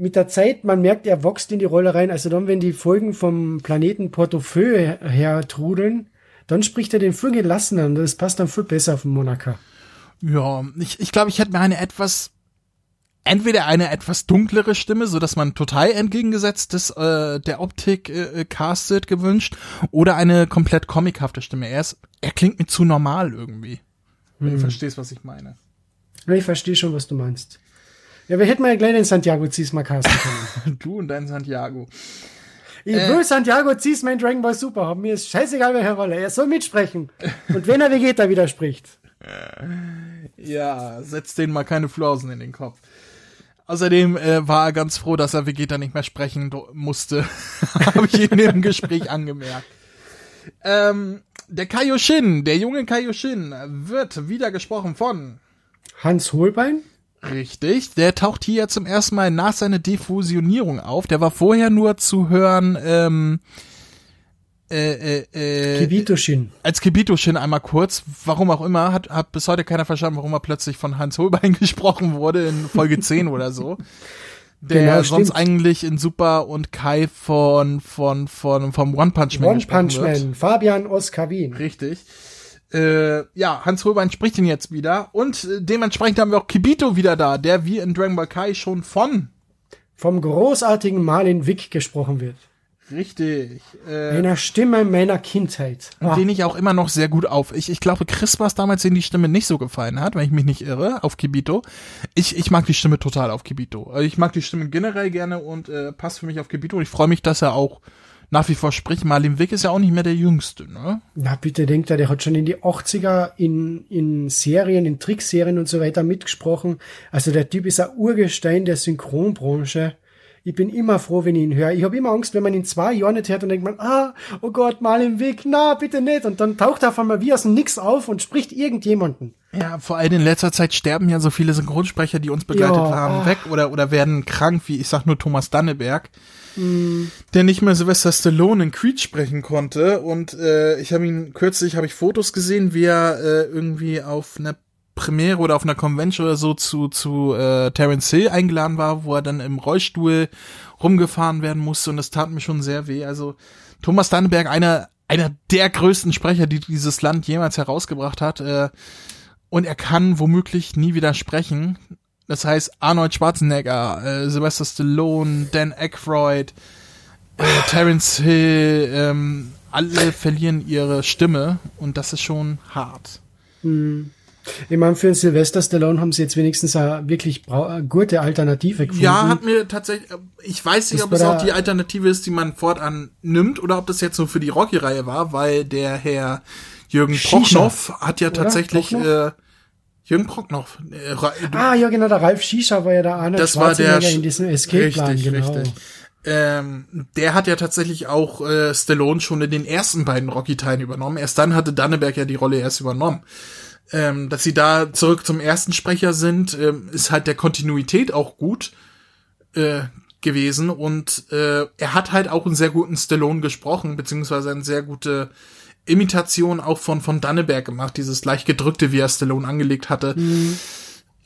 mit der Zeit, man merkt, er wächst in die Rolle rein. Also dann, wenn die Folgen vom Planeten Portofeu her, her trudeln, dann spricht er den viel gelassener und das passt dann viel besser auf den Monaka. Ja, ich, ich glaube, ich hätte mir eine etwas, entweder eine etwas dunklere Stimme, so dass man total entgegengesetztes äh, der Optik äh, castet gewünscht, oder eine komplett comichafte Stimme. Er ist, er klingt mir zu normal irgendwie. Wenn du verstehst, was ich meine. Ich verstehe schon, was du meinst. Ja, wir hätten mal ja gleich den Santiago Ziesma casten können. Du und dein Santiago. Ich will Santiago Ziesma in Dragon Ball Super haben. Mir ist scheißegal, welche Rolle. Er soll mitsprechen. Und wenn er Vegeta widerspricht. Ja, setzt denen mal keine Flausen in den Kopf. Außerdem äh, war er ganz froh, dass er Vegeta nicht mehr sprechen musste. Habe ich in dem Gespräch angemerkt. Ähm, der Kaioshin, der junge Kaioshin, wird wieder gesprochen von. Hans Holbein? Richtig, der taucht hier zum ersten Mal nach seiner Defusionierung auf. Der war vorher nur zu hören ähm, äh, äh, äh, Kibito-Shin. als Kibito-Shin einmal kurz, warum auch immer, hat, hat bis heute keiner verstanden, warum er plötzlich von Hans Holbein gesprochen wurde in Folge 10 oder so. Der Genau, sonst stimmt. eigentlich in Super und Kai von, von, von, vom One Punch Man One Punch wird. Man. Fabian Oskar Wien. Richtig. Äh, ja, Hans Holbein spricht ihn jetzt wieder und äh, dementsprechend haben wir auch Kibito wieder da, der wie in Dragon Ball Kai schon von Vom großartigen Marlin Wick gesprochen wird. Richtig. Äh, Einer Stimme meiner Kindheit. Ah, den ich auch immer noch sehr gut auf. Ich, ich glaube, Chris war es damals, den die Stimme nicht so gefallen hat, wenn ich mich nicht irre, auf Kibito. Ich, ich mag die Stimme total auf Kibito. Also ich mag die Stimme generell gerne und äh, passt für mich auf Kibito. Und ich freue mich, dass er auch nach wie vor spricht. Marlin Wick ist ja auch nicht mehr der Jüngste, ne? Na, bitte denkt er, der hat schon in die 80er in, in Serien, in Trickserien und so weiter mitgesprochen. Also der Typ ist ein Urgestein der Synchronbranche. Ich bin immer froh, wenn ich ihn höre. Ich habe immer Angst, wenn man ihn zwei Jahren nicht hört und denkt man, ah, oh Gott, mal im Weg, na, bitte nicht. Und dann taucht er auf einmal wie aus dem Nix auf und spricht irgendjemanden. Ja, vor allem in letzter Zeit sterben ja so viele Synchronsprecher, die uns begleitet Ja, haben, ah. weg oder, oder werden krank, wie ich sag nur Thomas Danneberg, der nicht mehr Sylvester Stallone in Creed sprechen konnte. Und äh, ich habe ihn kürzlich, habe ich Fotos gesehen, wie er äh, irgendwie auf einer Premiere oder auf einer Convention oder so zu, zu äh, Terence Hill eingeladen war, wo er dann im Rollstuhl rumgefahren werden musste und das tat mir schon sehr weh. Also Thomas Danneberg, einer, einer der größten Sprecher, die dieses Land jemals herausgebracht hat. Äh, und er kann womöglich nie wieder sprechen. Das heißt, Arnold Schwarzenegger, äh, Sylvester Stallone, Dan Aykroyd, äh, Terence Hill, ähm, alle verlieren ihre Stimme und das ist schon hart. Ich meine, für Sylvester Stallone haben sie jetzt wenigstens eine wirklich gute Alternative gefunden. Ja, hat mir tatsächlich, äh, ich weiß nicht, ob es auch die Alternative ist, die man fortan nimmt oder ob das jetzt nur für die Rocky-Reihe war, weil der Herr Jürgen Prochnow hat ja tatsächlich, äh, Jürgen Prochnow, äh, Ah, ja, genau, der Ralf Shisha war ja der Arnold das war der in diesem Escape-Plan, genau. richtig. Ähm, der hat ja tatsächlich auch äh, Stallone schon in den ersten beiden Rocky-Teilen übernommen. Erst dann hatte Danneberg ja die Rolle erst übernommen. Ähm, dass sie da zurück zum ersten Sprecher sind, ähm, ist halt der Kontinuität auch gut äh, gewesen und äh, er hat halt auch einen sehr guten Stallone gesprochen, beziehungsweise eine sehr gute Imitation auch von von Danneberg gemacht, dieses leicht gedrückte, wie er Stallone angelegt hatte.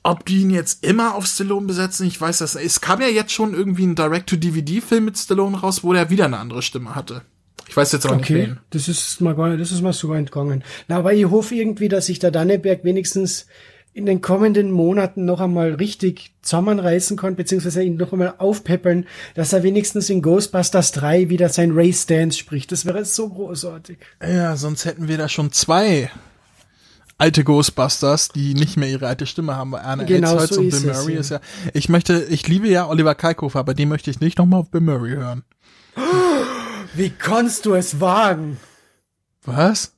Ob die ihn jetzt immer auf Stallone besetzen, ich weiß das. Es kam ja jetzt schon irgendwie ein Direct-to-DVD-Film mit Stallone raus, wo der wieder eine andere Stimme hatte. Ich weiß jetzt nicht Okay, wen. das ist mal nicht, das ist mal so entgangen. Na, aber ich hoffe irgendwie, dass sich der Danneberg wenigstens in den kommenden Monaten noch einmal richtig zusammenreißen kann, beziehungsweise ihn noch einmal aufpeppeln, dass er wenigstens in Ghostbusters 3 wieder sein Ray Stance spricht. Das wäre so großartig. Ja, sonst hätten wir da schon zwei alte Ghostbusters, die nicht mehr ihre alte Stimme haben. Bei Arne Genau Elsholz so und Bill es, Murray ja. ist ja. Ich möchte, ich liebe ja Oliver Kalkofer, aber den möchte ich nicht nochmal auf Bill Murray hören. Wie kannst du es wagen? Was?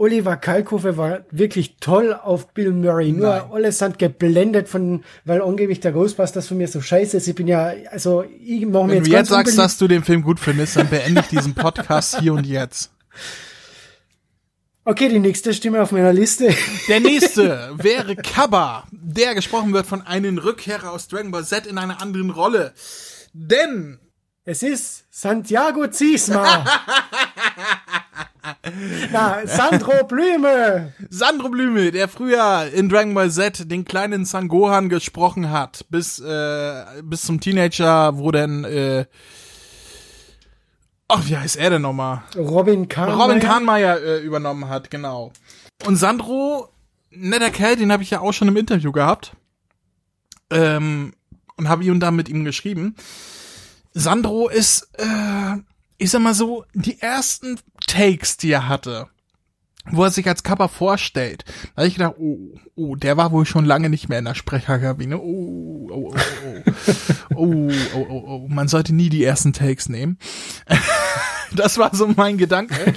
Oliver Kalkofe war wirklich toll auf Bill Murray. Nur Nein. alle sind geblendet von, weil angeblich der Ghostbusters von mir so scheiße ist. Ich bin ja, also ich mache mir Wenn jetzt du ganz jetzt sagst, dass du den Film gut findest, dann beende ich diesen Podcast hier und jetzt. Okay, die nächste Stimme auf meiner Liste. Der nächste wäre Kaba, der gesprochen wird von einem Rückkehrer aus Dragon Ball Z in einer anderen Rolle. Denn Es ist Santiago Ziesma. Na, Sandro Blüme. Sandro Blümel, der früher in Dragon Ball Z den kleinen Sangohan gesprochen hat, bis, äh, bis zum Teenager, wo denn, äh, ach, wie heißt er denn nochmal? Robin Kahn. Robin Kahnmeier äh, übernommen hat, genau. Und Sandro, netter Kerl, den habe ich ja auch schon im Interview gehabt. Ähm, und habe hier und da mit ihm geschrieben. Sandro ist, äh, ich sag mal so, die ersten Takes, die er hatte, wo er sich als Kappa vorstellt, da hab ich gedacht, oh, oh, der war wohl schon lange nicht mehr in der Sprecherkabine. Oh, oh, oh, oh. Oh, oh, oh, oh. Man sollte nie die ersten Takes nehmen. Das war so mein Gedanke.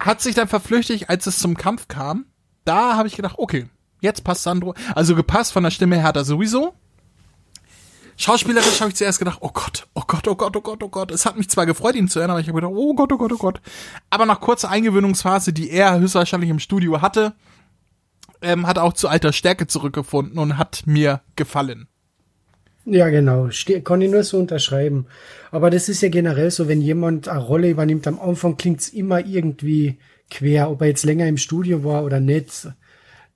Hat sich dann verflüchtigt, als es zum Kampf kam. Da habe ich gedacht, okay, jetzt passt Sandro. Also gepasst von der Stimme her hat er sowieso. Schauspielerisch habe ich zuerst gedacht, oh Gott, oh Gott, oh Gott, oh Gott, oh Gott. Es hat mich zwar gefreut, ihn zu hören, aber ich habe gedacht, oh Gott, oh Gott, oh Gott. Aber nach kurzer Eingewöhnungsphase, die er höchstwahrscheinlich im Studio hatte, ähm, hat auch zu alter Stärke zurückgefunden und hat mir gefallen. Ja, genau. Ste kann ich nur so unterschreiben. Aber das ist ja generell so, wenn jemand eine Rolle übernimmt, am Anfang klingt's immer irgendwie quer, ob er jetzt länger im Studio war oder nicht.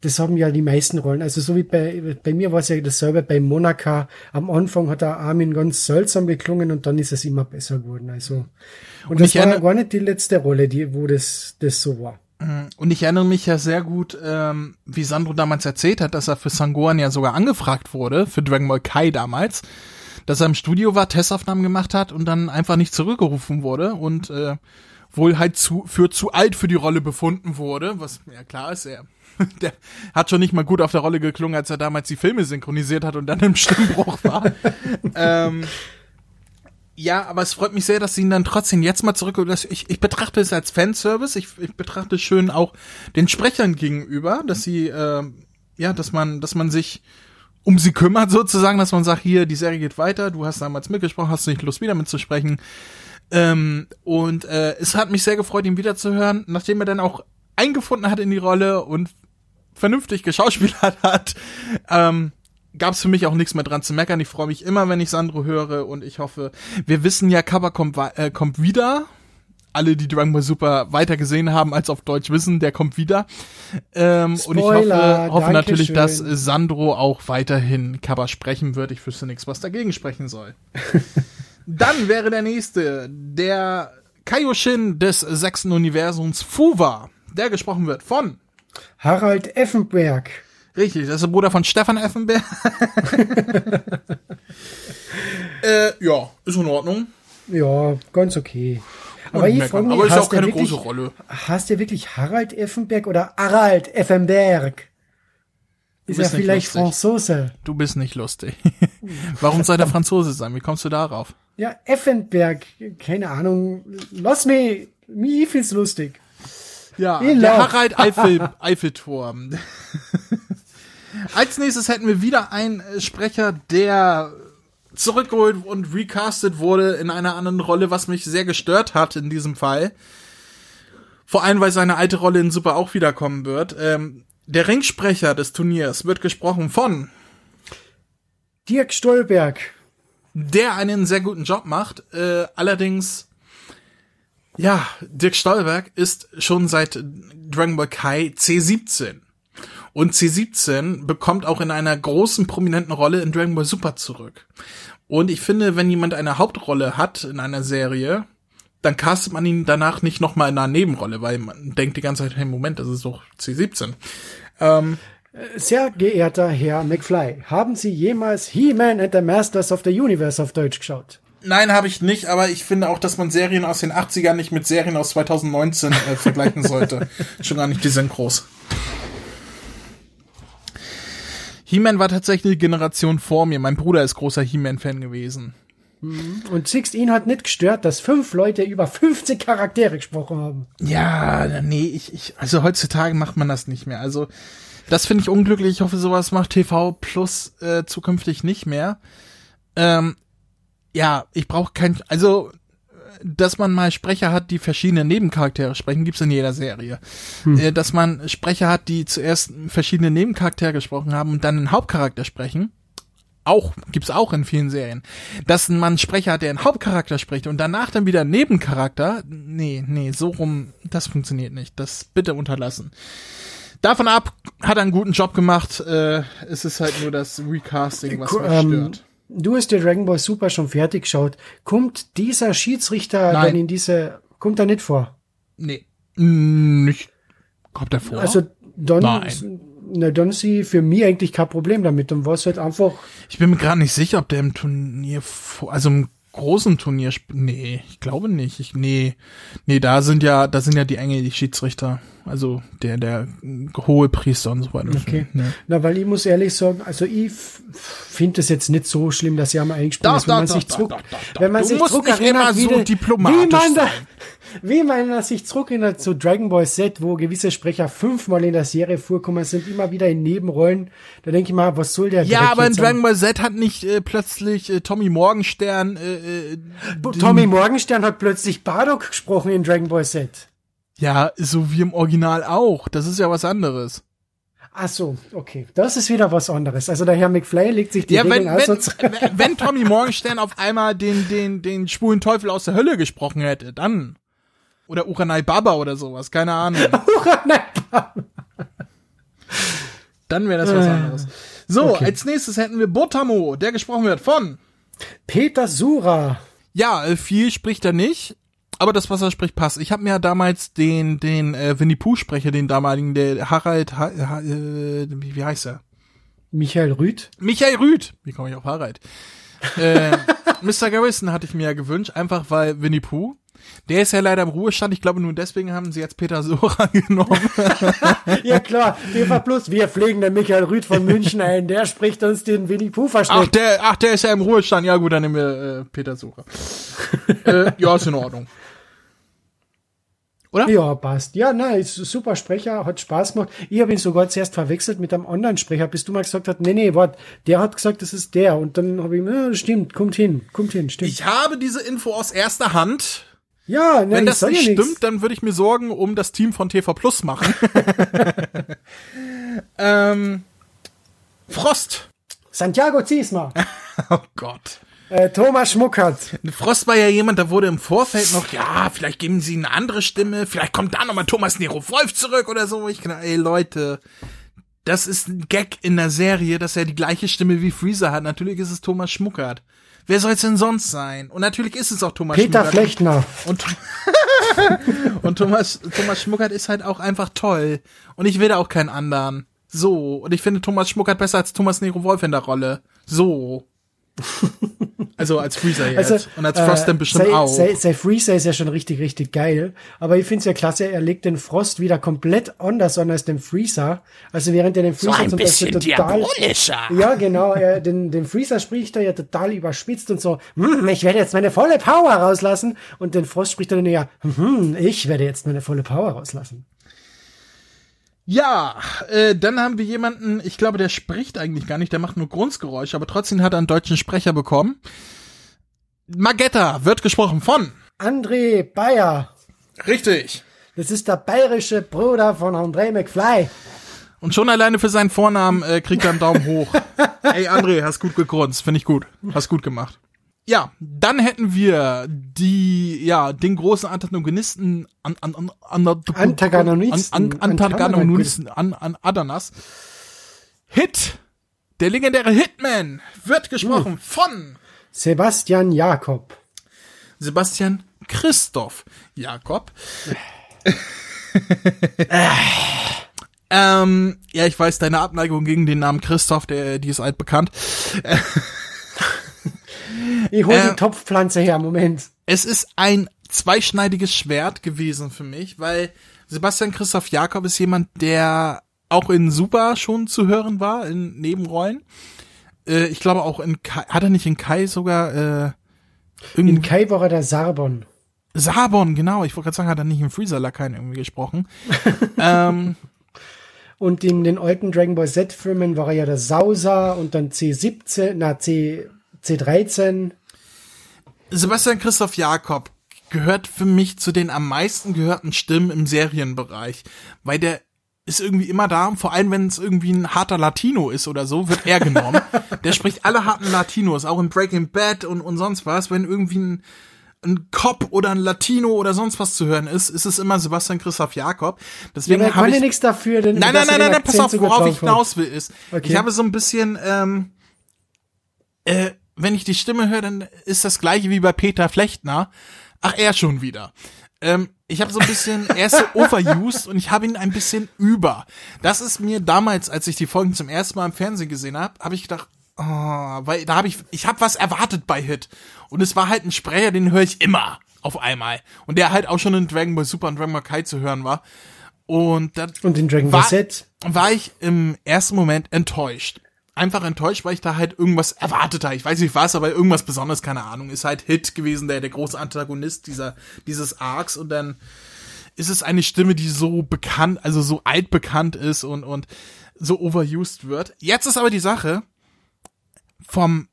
Das haben ja die meisten Rollen. Also so wie bei, bei mir war es ja dasselbe bei Monaca. Am Anfang hat der Armin ganz seltsam geklungen und dann ist es immer besser geworden. Also, und, das ich war ja erinnere- gar nicht die letzte Rolle, die, wo das, das so war. Und ich erinnere mich ja sehr gut, ähm, wie Sandro damals erzählt hat, dass er für Sangohan ja sogar angefragt wurde, für Dragon Ball Kai damals, dass er im Studio war, Testaufnahmen gemacht hat und dann einfach nicht zurückgerufen wurde und äh, wohl halt zu, für zu alt für die Rolle befunden wurde, was ja klar ist, er der hat schon nicht mal gut auf der Rolle geklungen, als er damals die Filme synchronisiert hat und dann im Stimmbruch war. ähm, ja, aber es freut mich sehr, dass sie ihn dann trotzdem jetzt mal zurück. Ich, ich betrachte es als Fanservice. Ich, ich betrachte es schön auch den Sprechern gegenüber, dass sie, äh, ja, dass man, dass man sich um sie kümmert sozusagen, dass man sagt, hier, die Serie geht weiter. Du hast damals mitgesprochen, hast nicht Lust wieder mitzusprechen. Ähm, und äh, es hat mich sehr gefreut, ihn wiederzuhören, nachdem er dann auch eingefunden hat in die Rolle und vernünftig geschauspielert hat. Ähm, gab es für mich auch nichts mehr dran zu meckern. Ich freue mich immer, wenn ich Sandro höre und ich hoffe, wir wissen ja, Kappa kommt, äh, kommt wieder. Alle, die Dragon Ball Super weiter gesehen haben als auf Deutsch wissen, der kommt wieder. Ähm, und ich hoffe, hoffe natürlich, Dankeschön. dass Sandro auch weiterhin Kappa sprechen wird. Ich wüsste nichts, was dagegen sprechen soll. Dann wäre der nächste, der Kaioshin des sechsten Universums Fuwa, der gesprochen wird von Harald Effenberg. Richtig, das ist der Bruder von Stefan Effenberg. äh, ja, ist in Ordnung. Ja, ganz okay. Aber ich frage mich, Aber ist auch keine wirklich, große Rolle. Hast du wirklich Harald Effenberg oder Harald Effenberg? Ist er vielleicht lustig. Franzose? Du bist nicht lustig. Warum soll der Franzose sein? Wie kommst du darauf? Ja, Effenberg, keine Ahnung. Lass mich, mir find's lustig. Ja, Ich der lauf. Harald Eifel, Eiffelturm. Als nächstes hätten wir wieder einen äh, Sprecher, der zurückgeholt und recastet wurde in einer anderen Rolle, was mich sehr gestört hat in diesem Fall. Vor allem, weil seine alte Rolle in Super auch wiederkommen wird. Ähm, der Ringsprecher des Turniers wird gesprochen von Dirk Stolberg. der einen sehr guten Job macht. Äh, allerdings, ja, Dirk Stolberg ist schon seit Dragon Ball Kai C17. Und C17 bekommt auch in einer großen, prominenten Rolle in Dragon Ball Super zurück. Und ich finde, wenn jemand eine Hauptrolle hat in einer Serie, dann castet man ihn danach nicht nochmal in einer Nebenrolle, weil man denkt die ganze Zeit, hey, Moment, das ist doch C17. Sehr geehrter Herr McFly, haben Sie jemals He-Man and the Masters of the Universe auf Deutsch geschaut? Nein, habe ich nicht, aber ich finde auch, dass man Serien aus den 80ern nicht mit Serien aus 2019 äh, vergleichen sollte. Schon gar nicht die Synchros. He-Man war tatsächlich die Generation vor mir. Mein Bruder ist großer He-Man-Fan gewesen. Und siehst, ihn hat nicht gestört, dass fünf Leute über 50 Charaktere gesprochen haben. Ja, nee, ich, ich, also heutzutage macht man das nicht mehr. Also, das finde ich unglücklich. Ich hoffe, sowas macht TV Plus äh, zukünftig nicht mehr. Ähm, ja, ich brauche kein, also dass man mal Sprecher hat, die verschiedene Nebencharaktere sprechen, gibt's in jeder Serie. Hm. Äh, dass man Sprecher hat, die zuerst verschiedene Nebencharaktere gesprochen haben und dann einen Hauptcharakter sprechen. Auch, gibt's auch in vielen Serien. Dass man einen Sprecher hat, der einen Hauptcharakter spricht und danach dann wieder einen Nebencharakter. Nee, nee, so rum, das funktioniert nicht. Das bitte unterlassen. Davon ab, hat er einen guten Job gemacht. Äh, es ist halt nur das Recasting, was mich ähm, stört du hast dir Dragon Ball Super schon fertig geschaut. Kommt dieser Schiedsrichter Nein. denn in diese, kommt er nicht vor? Nee. Nicht. Kommt er vor? Also, dann, Nein. Na, dann sie für mich eigentlich kein Problem damit. Dann war es halt einfach. Ich bin mir gerade nicht sicher, ob der im Turnier, also im großen Turnier, nee, ich glaube nicht. Ich, nee, nee, da sind ja, da sind ja die Engel, die Schiedsrichter. Also der, der hohe Priester und so weiter. Okay. Ja. Na, weil ich muss ehrlich sagen, also ich finde es jetzt nicht so schlimm, dass sie haben eingesprungen ist, wenn man sich zurück, wenn man sich zurück erinnert, wie, so wie man da, wie man sich zurückerinnert zu Dragon Ball Z, wo gewisse Sprecher fünfmal in der Serie vorkommen sind, immer wieder in Nebenrollen. Da denke ich mal, was soll der Ja, aber in Dragon Ball Z hat nicht äh, plötzlich äh, Tommy Morgenstern äh, äh, Tommy Morgenstern hat plötzlich Bardock gesprochen in Dragon Ball Z. Ja, so wie im Original auch. Das ist ja was anderes. Ach so, okay. Das ist wieder was anderes. Also der Herr McFly legt sich die ja, wenn, wenn, wenn, wenn Tommy Morgenstern auf einmal den, den, den schwulen Teufel aus der Hölle gesprochen hätte, dann. Oder Uranai Baba oder sowas, keine Ahnung. Uranai Baba. Dann wäre das was anderes. So, okay. als nächstes hätten wir Botamo, der gesprochen wird von Peter Sura. Ja, äh, viel spricht er nicht aber das, was er spricht, passt. Ich habe mir ja damals den, den äh, Winnie Pooh-Sprecher, den damaligen, der Harald, ha, ha, äh, wie heißt er? Michael Rüth. Michael Rüth. Wie komme ich auf Harald? äh, Mr. Garrison hatte ich mir ja gewünscht, einfach weil Winnie Pooh. Der ist ja leider im Ruhestand. Ich glaube, nur deswegen haben sie jetzt Peter Sora genommen. ja klar, TV Plus, wir pflegen den Michael Rüth von München ein. Der spricht uns den Winnie Pooh. Ach, der, ach, der ist ja im Ruhestand. Ja gut, dann nehmen wir äh, Peter Sora. äh, ja, ist in Ordnung. Oder? Ja, passt. Ja, nein, ist super Sprecher, hat Spaß gemacht. Ich habe ihn sogar zuerst verwechselt mit einem anderen Sprecher, bis du mal gesagt hast, nee, nee, warte, der hat gesagt, das ist der. Und dann habe ich, ja, stimmt, kommt hin, kommt hin, stimmt. Ich habe diese Info aus erster Hand. Ja, nein, Wenn das nicht ja stimmt, dann würde ich mir Sorgen um das Team von TV Plus machen. ähm, Frost. Santiago Ziesma. oh Gott. Äh, Thomas Schmuckert. Frost war ja jemand, da wurde im Vorfeld noch, ja, vielleicht geben sie eine andere Stimme, vielleicht kommt da nochmal Thomas Nero Wolf zurück oder so. Ich kann, ey Leute, das ist ein Gag in der Serie, dass er die gleiche Stimme wie Freezer hat. Natürlich ist es Thomas Schmuckert. Wer soll es denn sonst sein? Und natürlich ist es auch Thomas Peter Schmuckert. Peter Flechtner. Und, und Thomas, Thomas Schmuckert ist halt auch einfach toll. Und ich will da auch keinen anderen. So. Und ich finde Thomas Schmuckert besser als Thomas Nero Wolf in der Rolle. So. Also als Freezer jetzt. Also, und als Frost äh, dann bestimmt sei, auch. Sei, sei Freezer ist ja schon richtig, richtig geil. Aber ich finde es ja klasse, er legt den Frost wieder komplett anders an als den Freezer. Also während er den Freezer so ein zum bisschen Beispiel total. Ja, genau. Er, den, den Freezer spricht er ja total überspitzt und so, hm, ich werde jetzt meine volle Power rauslassen. Und den Frost spricht er dann ja, hm, ich werde jetzt meine volle Power rauslassen. Ja, äh, dann haben wir jemanden, ich glaube, der spricht eigentlich gar nicht, der macht nur Grundgeräusche, aber trotzdem hat er einen deutschen Sprecher bekommen. Magetta wird gesprochen von André Bayer. Richtig. Das ist der bayerische Bruder von André McFly. Und schon alleine für seinen Vornamen äh, kriegt er einen Daumen hoch. Ey, André, hast gut gegrunzt, finde ich gut. Hast gut gemacht. Ja, dann hätten wir die, ja, den großen Antagonisten an, an, an, an, Antagonisten, an, Antagonisten, an, an Adanas. Hit, der legendäre Hitman, wird gesprochen hm. von Sebastian Jakob. Sebastian Christoph Jakob. ähm, ja, ich weiß, deine Abneigung gegen den Namen Christoph, der, die ist altbekannt. Ich hole äh, die Topfpflanze her, Moment. Es ist ein zweischneidiges Schwert gewesen für mich, weil Sebastian Christoph Jakob ist jemand, der auch in Super schon zu hören war, in Nebenrollen. Äh, ich glaube auch in Kai, hat er nicht in Kai sogar, äh, In Kai war er der Sarbon. Sabon, genau. Ich wollte gerade sagen, hat er nicht im Freezer Lakaien irgendwie gesprochen. ähm, Und in den alten Dragon Ball Z-Filmen war er ja der Sauser und dann C17, na C, C13. Sebastian Christoph Jakob gehört für mich zu den am meisten gehörten Stimmen im Serienbereich, weil der ist irgendwie immer da, vor allem wenn es irgendwie ein harter Latino ist oder so, wird er genommen. der spricht alle harten Latinos, auch in Breaking Bad und, und sonst was. Wenn irgendwie ein, ein Cop oder ein Latino oder sonst was zu hören ist, ist es immer Sebastian Christoph Jakob. Deswegen Ja, konnte ich nichts dafür, denn Nein, nein, nein, den nein, pass auf, worauf ich hinaus will, ist, Okay. ich habe so ein bisschen, ähm, äh, wenn ich die Stimme höre, dann ist das gleiche wie bei Peter Flechtner. Ach, er schon wieder. Ähm, ich habe so ein bisschen, er ist so overused und ich habe ihn ein bisschen über. Das ist mir damals, als ich die Folgen zum ersten Mal im Fernsehen gesehen habe, habe ich gedacht, oh, weil da habe ich, ich habe was erwartet bei Hit. Und es war halt ein Sprecher, den höre ich immer auf einmal. Und der halt auch schon in Dragon Ball Super und Dragon Ball Kai zu hören war. Und das Und in Dragon Ball Z. war ich im ersten Moment enttäuscht. Einfach enttäuscht, weil ich da halt irgendwas erwartet habe. Ich weiß nicht was, aber irgendwas Besonderes, keine Ahnung. Ist halt Hit gewesen, der, der große Antagonist dieser, dieses Arcs und dann ist es eine Stimme, die so bekannt, also so altbekannt ist und, und so overused wird. Jetzt ist aber die Sache vom,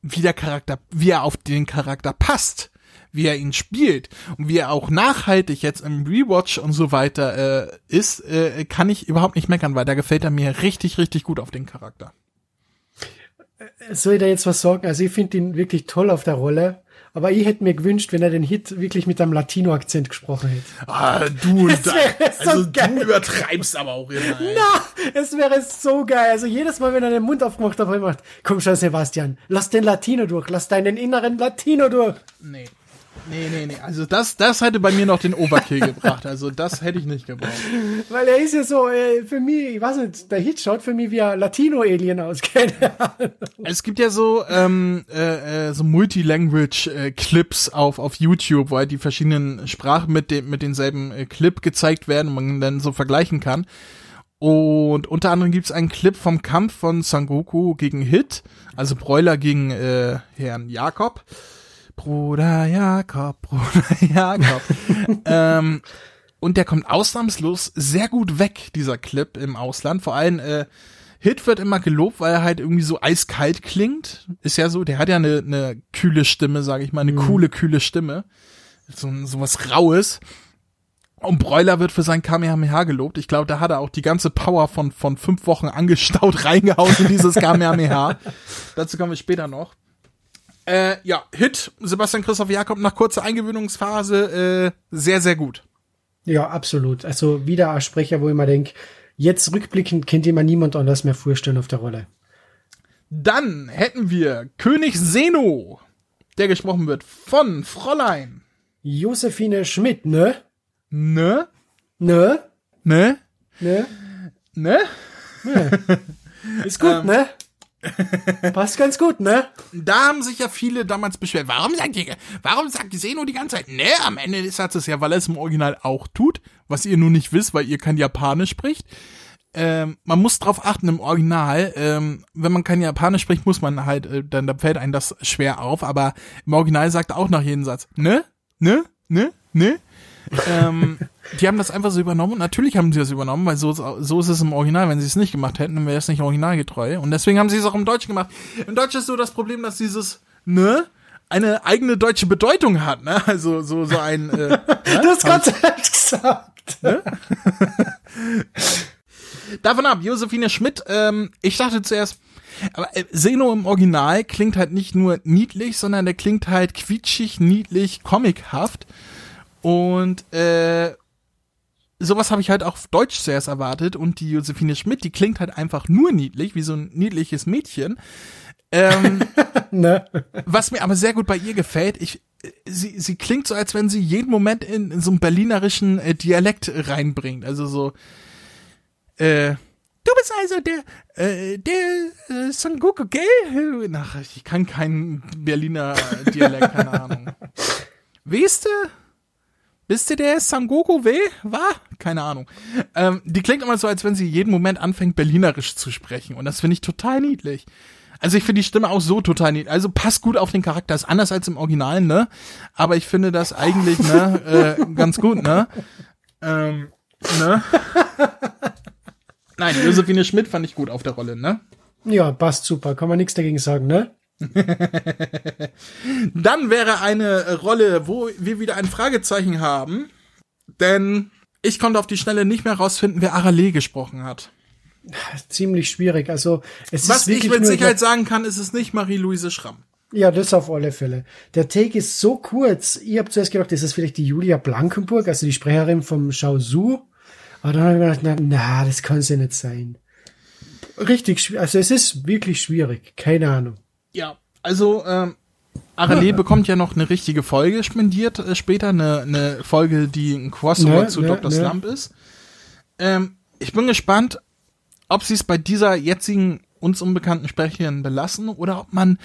wie der Charakter, wie er auf den Charakter passt, wie er ihn spielt und wie er auch nachhaltig jetzt im Rewatch und so weiter äh, ist, äh, kann ich überhaupt nicht meckern, weil da gefällt er mir richtig, richtig gut auf den Charakter. Soll ich da jetzt was sagen? Also ich finde ihn wirklich toll auf der Rolle. Aber ich hätte mir gewünscht, wenn er den Hit wirklich mit einem Latino-Akzent gesprochen hätte. Ah, du, Das wäre so also geil. du übertreibst aber auch immer. ey. Na, es wäre so geil. Also jedes Mal, wenn er den Mund aufgemacht hat, gemacht, komm schon, Sebastian, lass den Latino durch, lass deinen inneren Latino durch. Nee. Nee, nee, nee. Also das, das hätte bei mir noch den Overkill gebracht. Also das hätte ich nicht gebraucht. Weil er ist ja so, äh, für mich, ich weiß nicht, der Hit schaut für mich wie ein Latino-Alien aus. Keine Ahnung. Es gibt ja so ähm, äh, äh, so Multilanguage-Clips auf auf YouTube, wo halt die verschiedenen Sprachen mit dem mit denselben äh, Clip gezeigt werden und man dann so vergleichen kann. Und unter anderem gibt's einen Clip vom Kampf von Sangoku gegen Hit, also Broiler gegen äh, Herrn Jakob. Bruder Jakob, Bruder Jakob. ähm, und der kommt ausnahmslos sehr gut weg, dieser Clip im Ausland. Vor allem äh, Hit wird immer gelobt, weil er halt irgendwie so eiskalt klingt. Ist ja so, der hat ja eine, eine kühle Stimme, sage ich mal, eine coole, kühle Stimme. So, so was Raues. Und Broiler wird für sein Kamehameha gelobt. Ich glaube, da hat er auch die ganze Power von, von fünf Wochen angestaut reingehauen in dieses Kamehameha. Dazu kommen wir später noch. Äh, ja, Hit, Sebastian Christoph Jakob nach kurzer Eingewöhnungsphase, äh, sehr, sehr gut. Ja, absolut. Also wieder ein Sprecher, wo ich mir denke, jetzt rückblickend kennt jemand niemand anders mehr vorstellen auf der Rolle. Dann hätten wir König Seno, der gesprochen wird von Fräulein. Josephine Schmidt, ne? Ne? Ne? Ne? Ne? Ne? Ist gut, ne? Passt ganz gut, ne? Da haben sich ja viele damals beschwert. Warum sagt ihr, warum sagt Seno die ganze Zeit, ne? Am Ende des Satzes ja, weil er es im Original auch tut, was ihr nur nicht wisst, weil ihr kein Japanisch spricht. Ähm, man muss drauf achten im Original, ähm, wenn man kein Japanisch spricht, muss man halt, äh, dann da fällt einem das schwer auf, aber im Original sagt er auch nach jedem Satz, ne? Ne? Ne? Ne? Ähm, die haben das einfach so übernommen. Und Natürlich haben sie das übernommen, weil so, so ist es im Original. Wenn sie es nicht gemacht hätten, dann wäre es nicht originalgetreu. Und deswegen haben sie es auch im Deutschen gemacht. Im Deutschen ist so das Problem, dass dieses ne eine eigene deutsche Bedeutung hat. Ne? Also so so ein. Äh, ne? Du hast ganz ehrlich gesagt. Davon ab, Josephine Schmidt, ähm, ich dachte zuerst, aber äh, Seno im Original klingt halt nicht nur niedlich, sondern der klingt halt quietschig, niedlich, comichaft. Und äh, sowas habe ich halt auch auf Deutsch zuerst erwartet. Und die Josephine Schmidt, die klingt halt einfach nur niedlich, wie so ein niedliches Mädchen. Ähm, Ne? was mir aber sehr gut bei ihr gefällt, ich, sie, sie klingt so, als wenn sie jeden Moment in, in so einen berlinerischen äh, Dialekt reinbringt. Also so, äh, du bist also der, äh, der äh, Son Goku, gell? Ach, ich kann keinen Berliner Dialekt, keine Ahnung. Weißt du? Bist du der Sangoku weh? War? Keine Ahnung. Ähm, die klingt immer so, als wenn sie jeden Moment anfängt, Berlinerisch zu sprechen. Und das finde ich total niedlich. Also ich finde die Stimme auch so total nicht. Also passt gut auf den Charakter, ist anders als im Original, ne? Aber ich finde das eigentlich, ne, äh, ganz gut, ne? Ähm, ne? Nein, Josephine Schmidt fand ich gut auf der Rolle, ne? Ja, passt super, kann man nichts dagegen sagen, ne? Dann wäre eine Rolle, wo wir wieder ein Fragezeichen haben, denn ich konnte auf die Schnelle nicht mehr rausfinden, wer Arale gesprochen hat. Ziemlich schwierig. Also es Was ist wirklich ich mit Sicherheit sagen kann, ist es nicht Marie-Louise Schramm. Ja, das auf alle Fälle. Der Take ist so kurz. Ich habe zuerst gedacht, das ist vielleicht die Julia Blankenburg, also die Sprecherin vom Shao Su. Aber dann habe ich mir gedacht, na, na, das kann ja nicht sein. Richtig schwierig. Also es ist wirklich schwierig. Keine Ahnung. Ja, also ähm, Arale bekommt ja noch eine richtige Folge spendiert äh, später, eine, eine Folge, die ein Crossover Ne, zu ne, Dr. ne. Slump ist. Ähm, ich bin gespannt, ob sie es bei dieser jetzigen uns unbekannten Sprecherin belassen oder ob man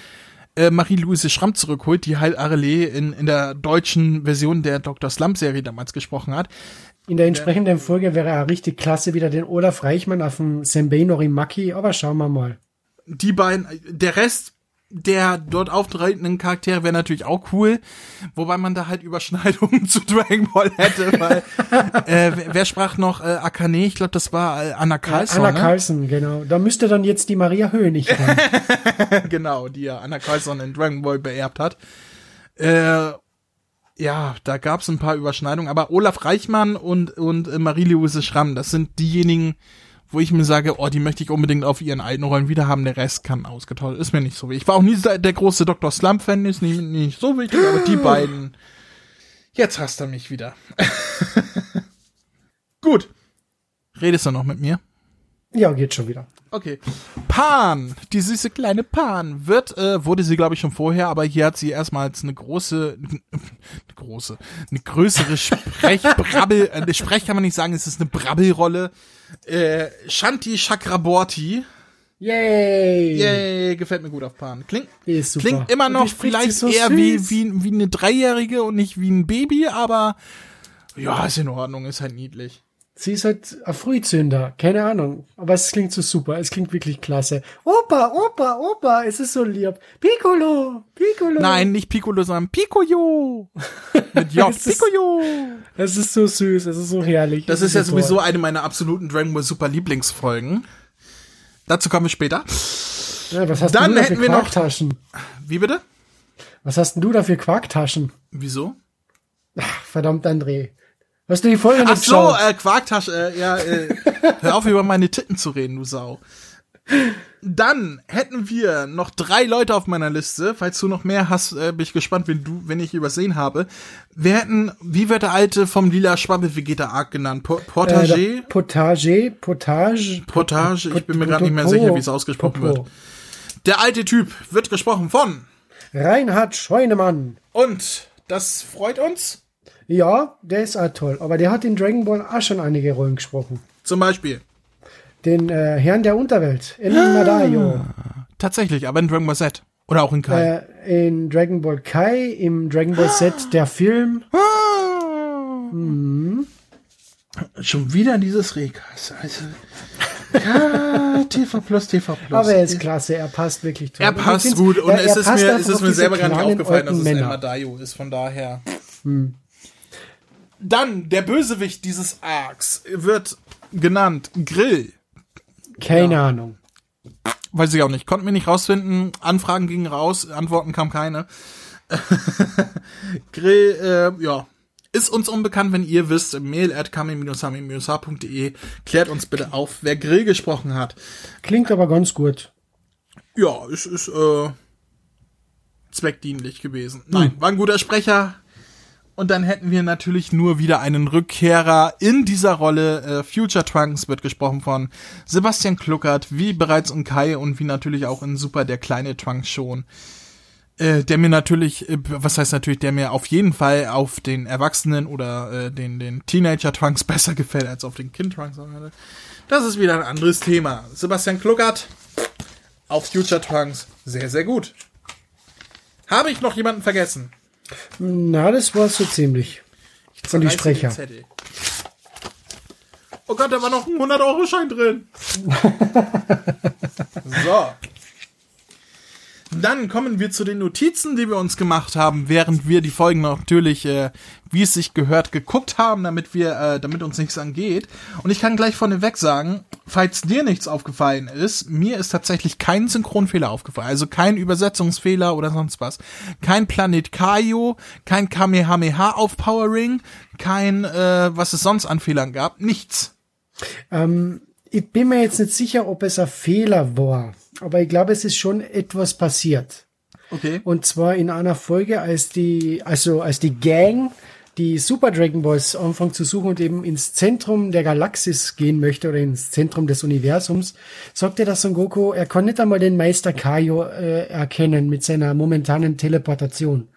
äh, Marie-Louise Schramm zurückholt, die halt Arale in, in der deutschen Version der Dr. Slump-Serie damals gesprochen hat. In der entsprechenden Folge wäre er richtig klasse, wieder den Olaf Reichmann auf dem Senbei Norimaki, aber schauen wir mal. die beiden, der Rest der dort auftretenden Charaktere wäre natürlich auch cool, wobei man da halt Überschneidungen zu Dragon Ball hätte, weil äh, wer, wer sprach noch äh, Akane? Ich glaube, das war äh, Anna Carlson, Anna ne? Carlson, genau. Da müsste dann jetzt die Maria Hönig ran. genau, die ja Anna Carlson in Dragon Ball beerbt hat. Äh, ja, da gab's ein paar Überschneidungen, aber Olaf Reichmann und und äh, Marie-Louise Schramm, das sind diejenigen, wo ich mir sage, oh, die möchte ich unbedingt auf ihren alten Rollen wieder haben. Der Rest kann ausgetauscht. Ist mir nicht so wichtig. Ich war auch nie der der große Dr. Slump-Fan, ist nicht, nicht so wichtig, aber die beiden. Jetzt hasst er mich wieder. Gut. Redest du noch mit mir? ja, geht schon wieder. Okay. Pan, die süße kleine Pan, wird, äh, wurde sie glaube ich schon vorher, aber hier hat sie erstmals eine große, eine große, eine größere Sprechbrabbel, äh, Sprech kann man nicht sagen, es ist eine Brabbelrolle. Äh, Shanti Chakraborty. Yay! Yay, gefällt mir gut auf Pan. Klingt, klingt immer noch vielleicht so eher wie, wie, wie eine Dreijährige und nicht wie ein Baby, aber ja, ist in Ordnung, ist halt niedlich. Sie ist halt ein Frühzünder, keine Ahnung. Aber es klingt so super, es klingt wirklich klasse. Opa, Opa, Opa, es ist so lieb. Piccolo, Piccolo. Nein, nicht Piccolo, sondern Picoyo. Mit J. Es ist- Picoyo. Es ist so süß, es ist so herrlich. Das es ist ja so sowieso toll. eine meiner absoluten Dragon Ball Super Lieblingsfolgen. Dazu kommen wir später. Ja, was hast Dann du hätten wir noch-? Wie bitte? Was hast denn du da für Quarktaschen? Wieso? Ach, verdammt, André. Hast du die Folge Ach nicht so, äh, Quarktasche, äh, ja, äh, hör auf über meine Titten zu reden, du Sau. Dann hätten wir noch drei Leute auf meiner Liste. Falls du noch mehr hast, äh, bin ich gespannt, wenn du, wenn ich übersehen habe. Wir hätten, wie wird der alte vom lila Schwabbel Vegeta Arc genannt? Po Äh, Portage? der Potage, Potage. Potage? Ich bin mir gerade nicht mehr sicher, wie es ausgesprochen wird. Der alte Typ wird gesprochen von. Reinhard Scheunemann. Und das freut uns. Ja, der ist auch toll. Aber der hat in Dragon Ball auch schon einige Rollen gesprochen. Zum Beispiel. Den äh, Herrn der Unterwelt, in Madayo. Tatsächlich, aber in Dragon Ball Z. Oder auch in Kai. Äh, in Dragon Ball Kai, im Dragon Ball Z der Film. Ah. Schon wieder dieses Rekas. Also, ja, TV Plus, TV Plus. Aber er ist klasse, er passt wirklich toll. er Und passt gut und er- es er ist passt mir, es ist mir selber gar nicht aufgefallen, dass es El Männer. Madayo ist, von daher. Dann, der Bösewicht dieses Arcs wird genannt Grill. Keine Ahnung. Weiß ich auch nicht. Konnten wir nicht rausfinden. Anfragen gingen raus, Antworten kam keine. Grill, äh, ja. Ist uns unbekannt, wenn ihr wisst, mail at kami-hami-h.de. Klärt uns bitte auf, wer Grill gesprochen hat. Klingt aber ganz gut. Ja, es ist, äh, zweckdienlich gewesen. Nein, war ein guter Sprecher. Und dann hätten wir natürlich nur wieder einen Rückkehrer in dieser Rolle. Äh, Future Trunks wird gesprochen von Sebastian Kluckert, wie bereits in Kai und wie natürlich auch in Super der kleine Trunks schon. Äh, der mir natürlich, äh, was heißt natürlich, der mir auf jeden Fall auf den Erwachsenen oder äh, den, den Teenager Trunks besser gefällt als auf den Kind Trunks. Das ist wieder ein anderes Thema. Sebastian Kluckert auf Future Trunks sehr, sehr gut. Habe ich noch jemanden vergessen? Na, das war so ziemlich. Von die Sprecher. Oh Gott, da war noch ein 100-Euro-Schein drin. so. Dann kommen wir zu den Notizen, die wir uns gemacht haben, während wir die Folgen natürlich, äh, wie es sich gehört, geguckt haben, damit wir, äh, damit uns nichts angeht. Und ich kann gleich vorneweg sagen, falls dir nichts aufgefallen ist, mir ist tatsächlich kein Synchronfehler aufgefallen, also kein Übersetzungsfehler oder sonst was, kein Planet Kaio, kein Kamehameha Aufpowering, kein, äh, was es sonst an Fehlern gab, nichts. Ähm, ich bin mir jetzt nicht sicher, ob es ein Fehler war aber ich glaube, es ist schon etwas passiert. Okay. Und zwar in einer Folge, als die, also als die Gang die Super Dragon Balls anfangen zu suchen und eben ins Zentrum der Galaxis gehen möchte oder ins Zentrum des Universums, sagt er, dass Son Goku, er kann nicht einmal den Meister Kaio äh, erkennen mit seiner momentanen Teleportation.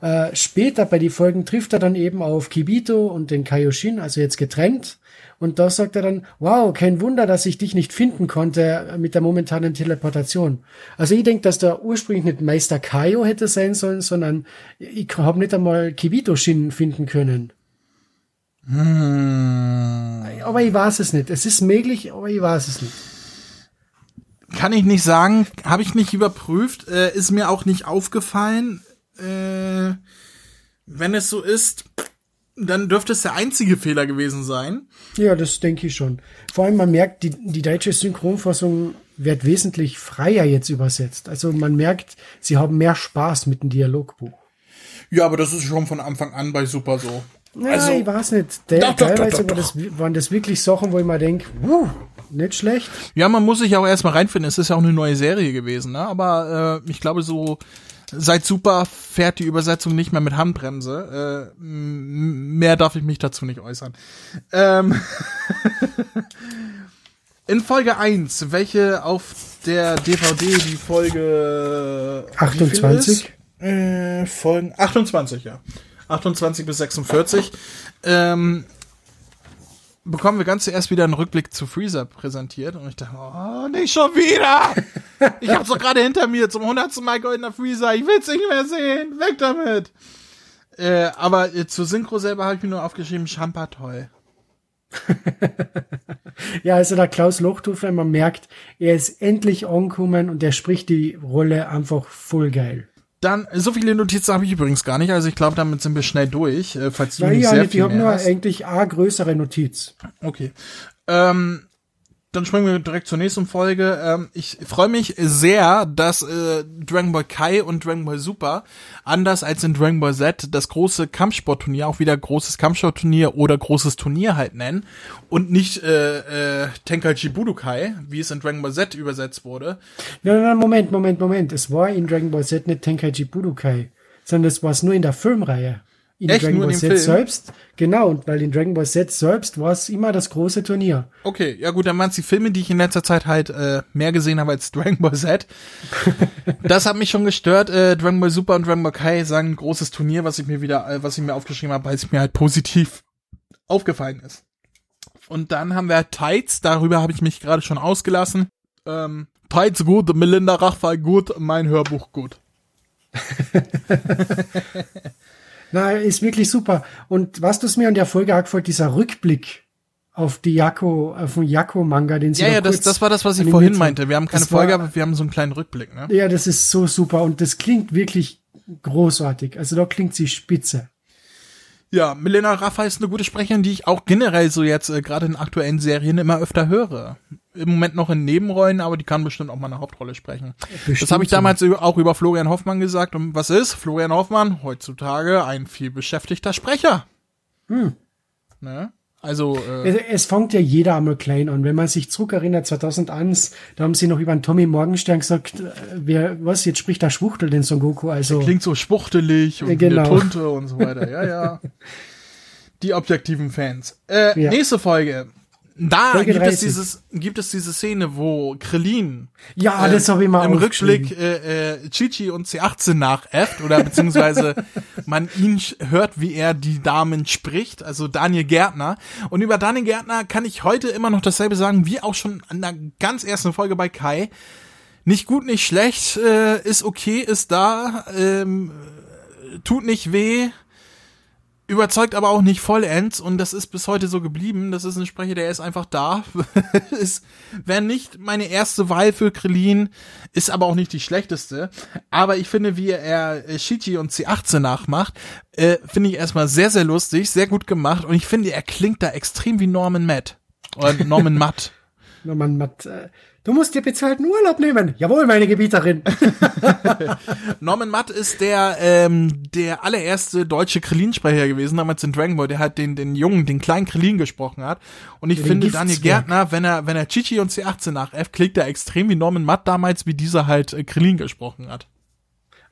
Äh, später bei die Folgen trifft er dann eben auf Kibito und den Kaioshin, also jetzt getrennt. Und da sagt er dann, wow, kein Wunder, dass ich dich nicht finden konnte mit der momentanen Teleportation. Also ich denke, dass der ursprünglich nicht Meister Kaio hätte sein sollen, sondern ich habe nicht einmal Kibito-Shin finden können. Hm. Aber ich weiß es nicht. Es ist möglich, aber ich weiß es nicht. Kann ich nicht sagen, habe ich nicht überprüft, äh, ist mir auch nicht aufgefallen. Äh, wenn es so ist, dann dürfte es der einzige Fehler gewesen sein. Ja, das denke ich schon. Vor allem, man merkt, die, die deutsche Synchronfassung wird wesentlich freier jetzt übersetzt. Also man merkt, sie haben mehr Spaß mit dem Dialogbuch. Ja, aber das ist schon von Anfang an bei Super so. Ja, also, ich weiß nicht. Der, doch, teilweise doch, doch, war das, waren das wirklich Sachen, wo ich mal denke, uh, nicht schlecht. Ja, man muss sich auch erstmal reinfinden. Es ist ja auch eine neue Serie gewesen, ne? Aber äh, ich glaube, so Seit Super fährt die Übersetzung nicht mehr mit Handbremse. Äh, mehr darf ich mich dazu nicht äußern. Ähm In Folge 1, welche auf der DVD die Folge 28? Äh, Folgen 28, ja. 28 bis 46. Ähm, bekommen wir ganz zuerst wieder einen Rückblick zu Freezer präsentiert und ich dachte, oh, nicht schon wieder! Ich hab's doch gerade hinter mir zum hundertsten Mal goldener Freezer, ich will's nicht mehr sehen, weg damit! Äh, aber äh, zur Synchro selber habe ich mir nur aufgeschrieben, Champa toll. ja, also der Klaus Lochthofer, man merkt, er ist endlich angekommen und er spricht die Rolle einfach voll geil. Dann, so viele Notizen habe ich übrigens gar nicht, also ich glaube, damit sind wir schnell durch, äh, falls du Na, nicht ja, sehr nicht, viel ich habe nur eigentlich a größere Notiz. Okay. Ähm, dann springen wir direkt zur nächsten Folge. Ähm, ich freue mich sehr, dass äh, Dragon Ball Kai und Dragon Ball Super, anders als in Dragon Ball Z, das große Kampfsportturnier auch wieder großes Kampfsportturnier oder großes Turnier halt nennen und nicht äh, äh, Tenkaichi Budokai, wie es in Dragon Ball Z übersetzt wurde. Nein, nein, Moment, Moment, Moment. Es war in Dragon Ball Z nicht Tenkaichi Budokai, sondern es war es nur in der Filmreihe in Echt? Dragon Nur Ball Z Film? selbst. Genau, und weil in Dragon Ball Z selbst war es immer das große Turnier. Okay, ja gut, dann waren es die Filme, die ich in letzter Zeit halt äh, mehr gesehen habe als Dragon Ball Z. das hat mich schon gestört. Äh, Dragon Ball Super und Dragon Ball Kai sagen ein großes Turnier, was ich mir wieder, äh, was ich mir aufgeschrieben habe, weil es mir halt positiv aufgefallen ist. Und dann haben wir Tights, darüber habe ich mich gerade schon ausgelassen. Ähm, Tights gut, Melinda Rachfall gut, mein Hörbuch gut. Na, ist wirklich super. Und was das mir an der Folge auch gefällt, dieser Rückblick auf die Jakko, auf den Jakko-Manga, den sie Ja, ja, das, das war das, was ich vorhin meinte. Wir haben keine Das war- Folge, aber wir haben so einen kleinen Rückblick, ne? Ja, das ist so super und das klingt wirklich großartig. Also da klingt sie spitze. Ja, Milena Raffa ist eine gute Sprecherin, die ich auch generell so jetzt äh, gerade in aktuellen Serien immer öfter höre. Im Moment noch in Nebenrollen, aber die kann bestimmt auch mal eine Hauptrolle sprechen. das Bestimmt habe ich so. damals über- auch über Florian Hoffmann gesagt. Und was ist? Florian Hoffmann heutzutage ein viel beschäftigter Sprecher. Hm. Ne? Also äh, Es, es fängt ja jeder einmal klein an. Wenn man sich zurückerinnert, 2001, da haben sie noch über den Tommy Morgenstern gesagt, äh, wer, was, jetzt spricht der Schwuchtel den Son Goku, also. klingt so spuchtelig und genau. eine Tunte und so weiter. Ja, ja. Die objektiven Fans. Äh, Ja. Nächste Folge. Da Folge gibt es 30. dieses, gibt es diese Szene, wo Krillin Ja, äh, das habe ich mal im. Rückblick äh, äh, Chichi und C18 nachäfft oder beziehungsweise man ihn hört, wie er die Damen spricht, also Daniel Gärtner. Und über Daniel Gärtner kann ich heute immer noch dasselbe sagen, wie auch schon an der ganz ersten Folge bei Kai. Nicht gut, nicht schlecht, äh, ist okay, ist da, ähm, tut nicht weh. Überzeugt aber auch nicht vollends und das ist bis heute so geblieben. Das ist ein Sprecher, der ist einfach da. ist, wäre nicht meine erste Wahl für Krillin, ist aber auch nicht die schlechteste. Aber ich finde, wie er äh, Shichi und C18 nachmacht, äh, finde ich erstmal sehr, sehr lustig, sehr gut gemacht und ich finde, er klingt da extrem wie Norman Matt. Oder Norman Matt. Norman Matt. Äh, Du musst dir bezahlten Urlaub nehmen. Jawohl, meine Gebieterin. Norman Matt ist der ähm, der allererste deutsche Krillin-Sprecher gewesen, damals in Dragon Ball, der halt den den jungen, den kleinen Krillin gesprochen hat. Und ich Den finde Daniel. Gärtner, wenn er wenn er Chichi und C18 nachäfft, klingt er extrem wie Norman Matt damals, wie dieser halt äh, Krillin gesprochen hat.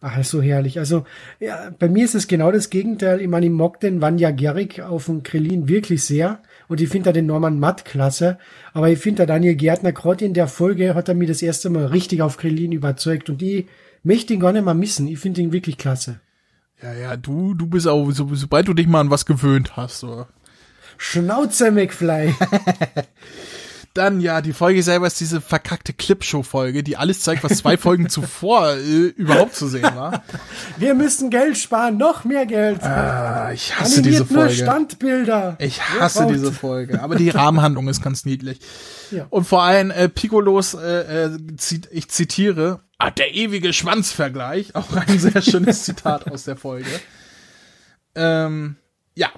Ach, so herrlich. Also, ja, bei mir ist es genau das Gegenteil. Ich meine, ich mag den Vanya Gerrig auf dem Krillin wirklich sehr. Und ich finde da den Norman Matt klasse. Aber ich finde der Daniel Gärtner, gerade in der Folge, hat er mir das erste Mal richtig auf Krillin überzeugt. Und ich möchte ihn gar nicht mal missen. Ich finde ihn wirklich klasse. Ja, ja, du du bist auch so, sobald du dich mal an was gewöhnt hast, so. Schnauze, McFly. Dann ja, die Folge selber ist diese verkackte Clipshow-Folge, die alles zeigt, was zwei Folgen zuvor äh, überhaupt zu sehen war. Wir müssen Geld sparen, noch mehr Geld. Ah, ich hasse diese Animiert nur Folge. Standbilder. Ich hasse diese Folge, aber die Rahmenhandlung ist ganz niedlich. Ja. Und vor allem äh, Piccolos, äh, äh, ich zitiere, ah, der ewige Schwanzvergleich, auch ein sehr schönes Zitat aus der Folge. Ähm, ja.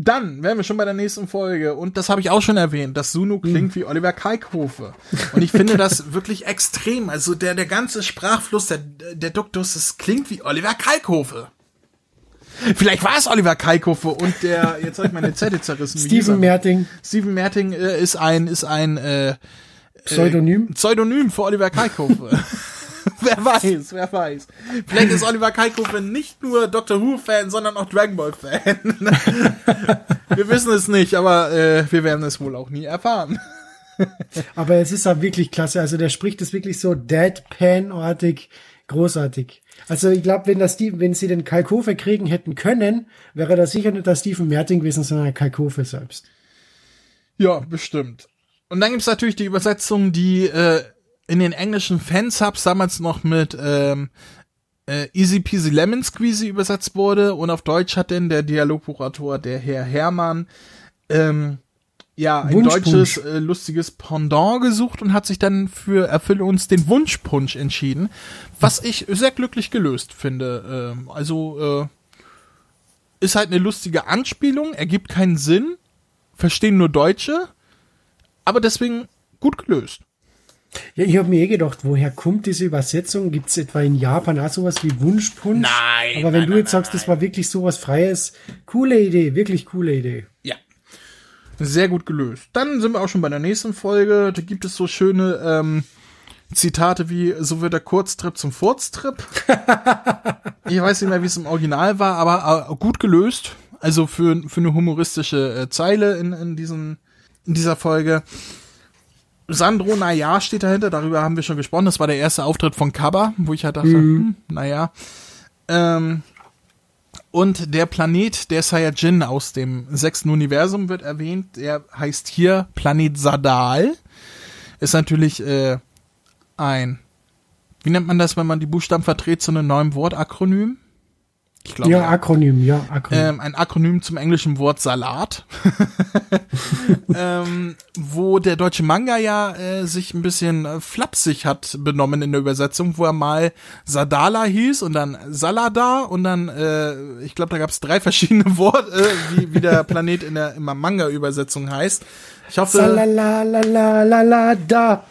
Dann wären wir schon bei der nächsten Folge und das habe ich auch schon erwähnt, dass Sunu klingt wie Oliver Kalkhofe. Und ich finde das wirklich extrem. Also der, der ganze Sprachfluss, der, der Duktus, das klingt wie Oliver Kalkhofe. Vielleicht war es Oliver Kalkhofe und der, jetzt habe ich meine Zettel zerrissen. er Steven? Merting, Steven Merting äh, ist ein, ist ein äh, Pseudonym. Pseudonym für Oliver Kalkofe. wer weiß, wer weiß. Vielleicht ist Oliver Kalkofe nicht nur Doctor Who-Fan, sondern auch Dragon Ball-Fan. wir wissen es nicht, aber äh, wir werden es wohl auch nie erfahren. Aber es ist auch wirklich klasse. Also der spricht es wirklich so Deadpan-artig, großartig. Also ich glaube, wenn das die, wenn sie den Kalkofe kriegen hätten können, wäre das sicher nicht der Stephen Merting gewesen, sondern der Kalkofe selbst. Ja, bestimmt. Und dann gibt's natürlich die Übersetzung, die äh, in den englischen Fansubs damals noch mit ähm, äh, Easy Peasy Lemon Squeezy übersetzt wurde und auf Deutsch hat denn der Dialogbuchautor, der Herr Hermann, ähm, ja, ein Wunschpunsch. deutsches äh, lustiges Pendant gesucht und hat sich dann für Erfülle uns den Wunschpunsch entschieden, was ich sehr glücklich gelöst finde. Ähm, also äh, ist halt eine lustige Anspielung, ergibt keinen Sinn, verstehen nur Deutsche, aber deswegen gut gelöst. Ja, ich habe mir eh gedacht, woher kommt diese Übersetzung? Gibt es etwa in Japan auch sowas wie Wunschpunsch? Nein, Aber wenn nein, du nein, jetzt sagst, das war wirklich sowas Freies, coole Idee, wirklich coole Idee. Ja. Sehr gut gelöst. Dann sind wir auch schon bei der nächsten Folge. Da gibt es so schöne ähm, Zitate wie, so wird der Kurztrip zum Furztrip. ich weiß nicht mehr, wie es im Original war, aber äh, gut gelöst. Also für, für eine humoristische äh, Zeile in, in, diesen, in dieser Folge. Sandro Naja steht dahinter, darüber haben wir schon gesprochen. Das war der erste Auftritt von Kaba, wo ich halt dachte, hm, naja. Ähm, und der Planet der Saiyajin aus dem sechsten Universum wird erwähnt. Der heißt hier Planet Sadal. Ist natürlich äh, ein, wie nennt man das, wenn man die Buchstaben verdreht, zu einem neuen Wort, Akronym? Ich glaube, Ja, Akronym, ja, Akronym. ähm, ein Akronym zum englischen Wort Salat, ähm, wo der deutsche Manga ja äh, sich ein bisschen äh, flapsig hat benommen in der Übersetzung, wo er mal Sadala hieß und dann Salada und dann, äh, ich glaube, da gab es drei verschiedene Worte, äh, wie, wie der Planet in der, in der Manga-Übersetzung heißt. Ich hoffe, Salalalalala da.